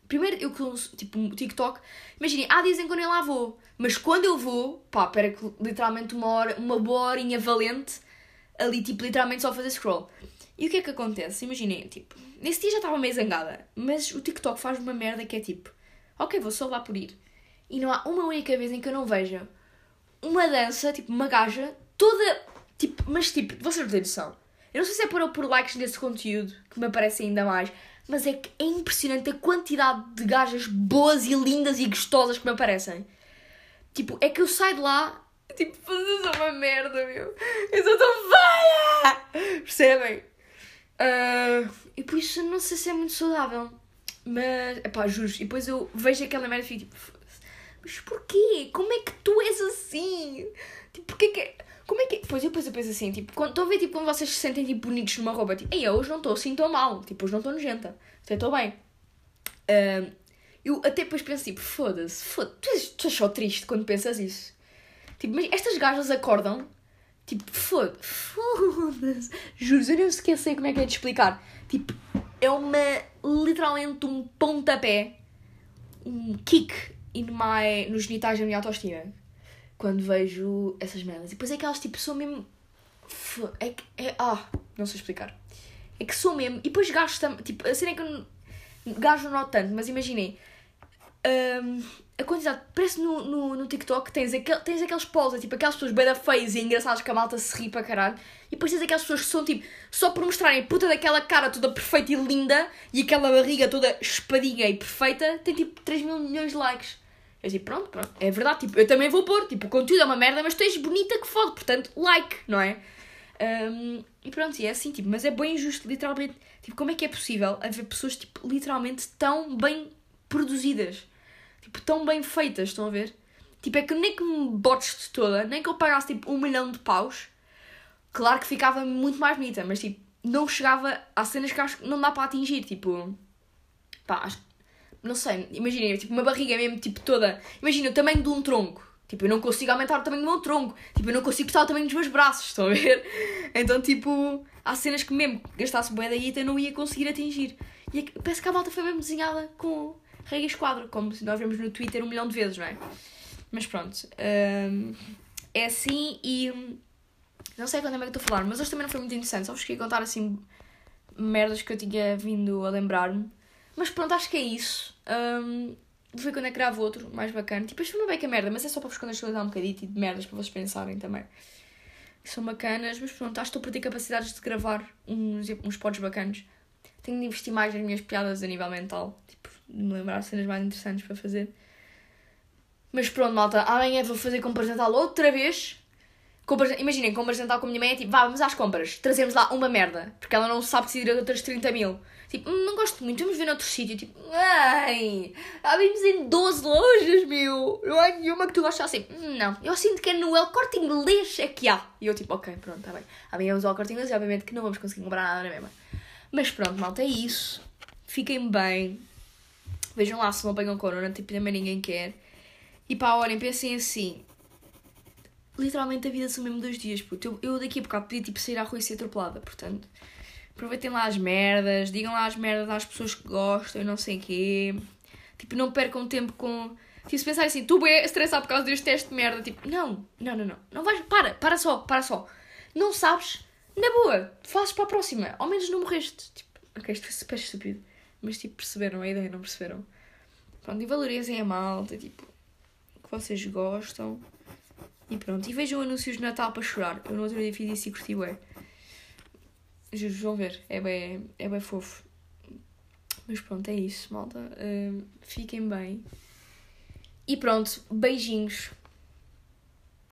primeiro eu tipo, TikTok, imaginem, há dias em que eu lá vou, mas quando eu vou, pá, que literalmente uma hora, uma boa horinha valente, ali, tipo, literalmente só a fazer scroll. E o que é que acontece? Imaginem, tipo, nesse dia já estava meio zangada, mas o TikTok faz uma merda que é tipo, ok, vou só lá por ir. E não há uma única vez em que eu não veja uma dança, tipo, uma gaja, toda, tipo, mas tipo, vocês não têm noção. Eu não sei se é por, por likes desse conteúdo que me aparece ainda mais, mas é que é impressionante a quantidade de gajas boas e lindas e gostosas que me aparecem. Tipo, é que eu saio de lá Tipo, fazer só uma merda, meu. Eu sou tão feia! Percebem? Uh, e por isso não sei se é muito saudável. Mas, epá, juro. E depois eu vejo aquela merda e fico tipo, mas porquê? Como é que tu és assim? Tipo, porquê que. Como é que. Pois eu depois eu penso assim, tipo, quando, estou a ver tipo, quando vocês se sentem tipo, bonitos numa roupa, tipo, ei, hoje não estou assim tão mal, tipo, hoje não estou nojenta, até estou bem. Uh, eu até depois penso tipo, foda-se, foda-se, tu, és, tu és só triste quando pensas isso. Tipo, mas estas gajas acordam, tipo, foda-se, foda-se. Juro, eu não sequer sei como é que é de explicar. Tipo, é uma, literalmente um pontapé, um kick in my, nos genitais da minha autoestima. Quando vejo essas merdas. E depois é que elas, tipo, são mesmo... É que, é, ah, não sei explicar. É que sou mesmo. E depois também. Tipo, a cena é que eu. Gajo não tanto, mas imaginem. Um, a quantidade. Parece no, no, no TikTok tens, aquel, tens aqueles poses, tipo aquelas pessoas bem feias e engraçadas que a malta se ri para caralho. E depois tens aquelas pessoas que são tipo, só por mostrarem puta daquela cara toda perfeita e linda e aquela barriga toda espadinha e perfeita, tem tipo 3 mil milhões de likes. Eu digo, pronto, pronto, é verdade, tipo, eu também vou pôr, tipo, o conteúdo é uma merda, mas tu és bonita que fode, portanto, like, não é? Um, e pronto, e é assim, tipo, mas é bem injusto, literalmente, tipo, como é que é possível haver pessoas, tipo, literalmente tão bem produzidas? Tipo, tão bem feitas, estão a ver? Tipo, é que nem que me botes de toda, nem que eu pagasse tipo um milhão de paus, claro que ficava muito mais bonita, mas tipo, não chegava a cenas que acho que não dá para atingir, tipo, pá, não sei, imagina, tipo, uma barriga mesmo, tipo, toda, imagina o tamanho de um tronco, tipo, eu não consigo aumentar o tamanho do meu tronco, tipo, eu não consigo cortar o tamanho dos meus braços, estão a ver? Então, tipo, há cenas que mesmo gastasse bué da eu não ia conseguir atingir. E é parece que a volta foi mesmo desenhada com Rei Esquadro, como nós vemos no Twitter um milhão de vezes, não é? Mas pronto. Um, é assim e. Não sei quando é que estou a falar, mas hoje também não foi muito interessante. Só vos queria contar assim merdas que eu tinha vindo a lembrar-me. Mas pronto, acho que é isso. Um, vou ver quando é que gravo outro, mais bacana. Tipo, isto foi uma beca merda, mas é só para vos contextualizar um bocadinho de merdas para vocês pensarem também. São bacanas, mas pronto, acho que estou a perder capacidades de gravar uns, uns pods bacanas. Tenho de investir mais nas minhas piadas a nível mental. Tipo, de me lembrar cenas mais interessantes para fazer. Mas pronto, malta, amanhã vou fazer compras de Natal outra vez. Compras, imaginem, compras de Natal com a minha mãe é tipo, vá, vamos às compras, trazemos lá uma merda, porque ela não sabe decidir outras 30 mil. Tipo, hum, não gosto muito, vamos ver noutro sítio. Tipo, ai, abrimos em 12 lojas, meu. Não há nenhuma que tu gostes assim. Hum, não, eu sinto que é no El Corte Inglês é que há. E eu tipo, ok, pronto, está bem. Amanhã vamos ao Corte Inglês e obviamente que não vamos conseguir comprar nada na mesma. Mas pronto, malta, é isso. Fiquem bem. Vejam lá se não apanham corona, tipo, também ninguém quer. E pá, olhem, pensem assim. Literalmente a vida são mesmo dois dias, puto. Eu, eu daqui a bocado podia tipo sair à rua e ser atropelada, portanto. Aproveitem lá as merdas, digam lá as merdas às pessoas que gostam e não sei o quê. Tipo, não percam tempo com. Tipo, se pensarem assim, tu é estressar por causa deste teste de merda, tipo, não, não, não, não. Não vais. Para, para só, para só. Não sabes? Na boa, fazes para a próxima. Ao menos não morreste. Tipo, ok, isto foi super estúpido. Mas tipo, perceberam a ideia, não perceberam? Pronto, e valorizem a malta, tipo, que vocês gostam. E pronto, e vejam anúncios de Natal para chorar. Eu no outro dia fiz isso e curti bem. Vão ver, é bem, é bem fofo. Mas pronto, é isso, malta. Uh, fiquem bem. E pronto, beijinhos.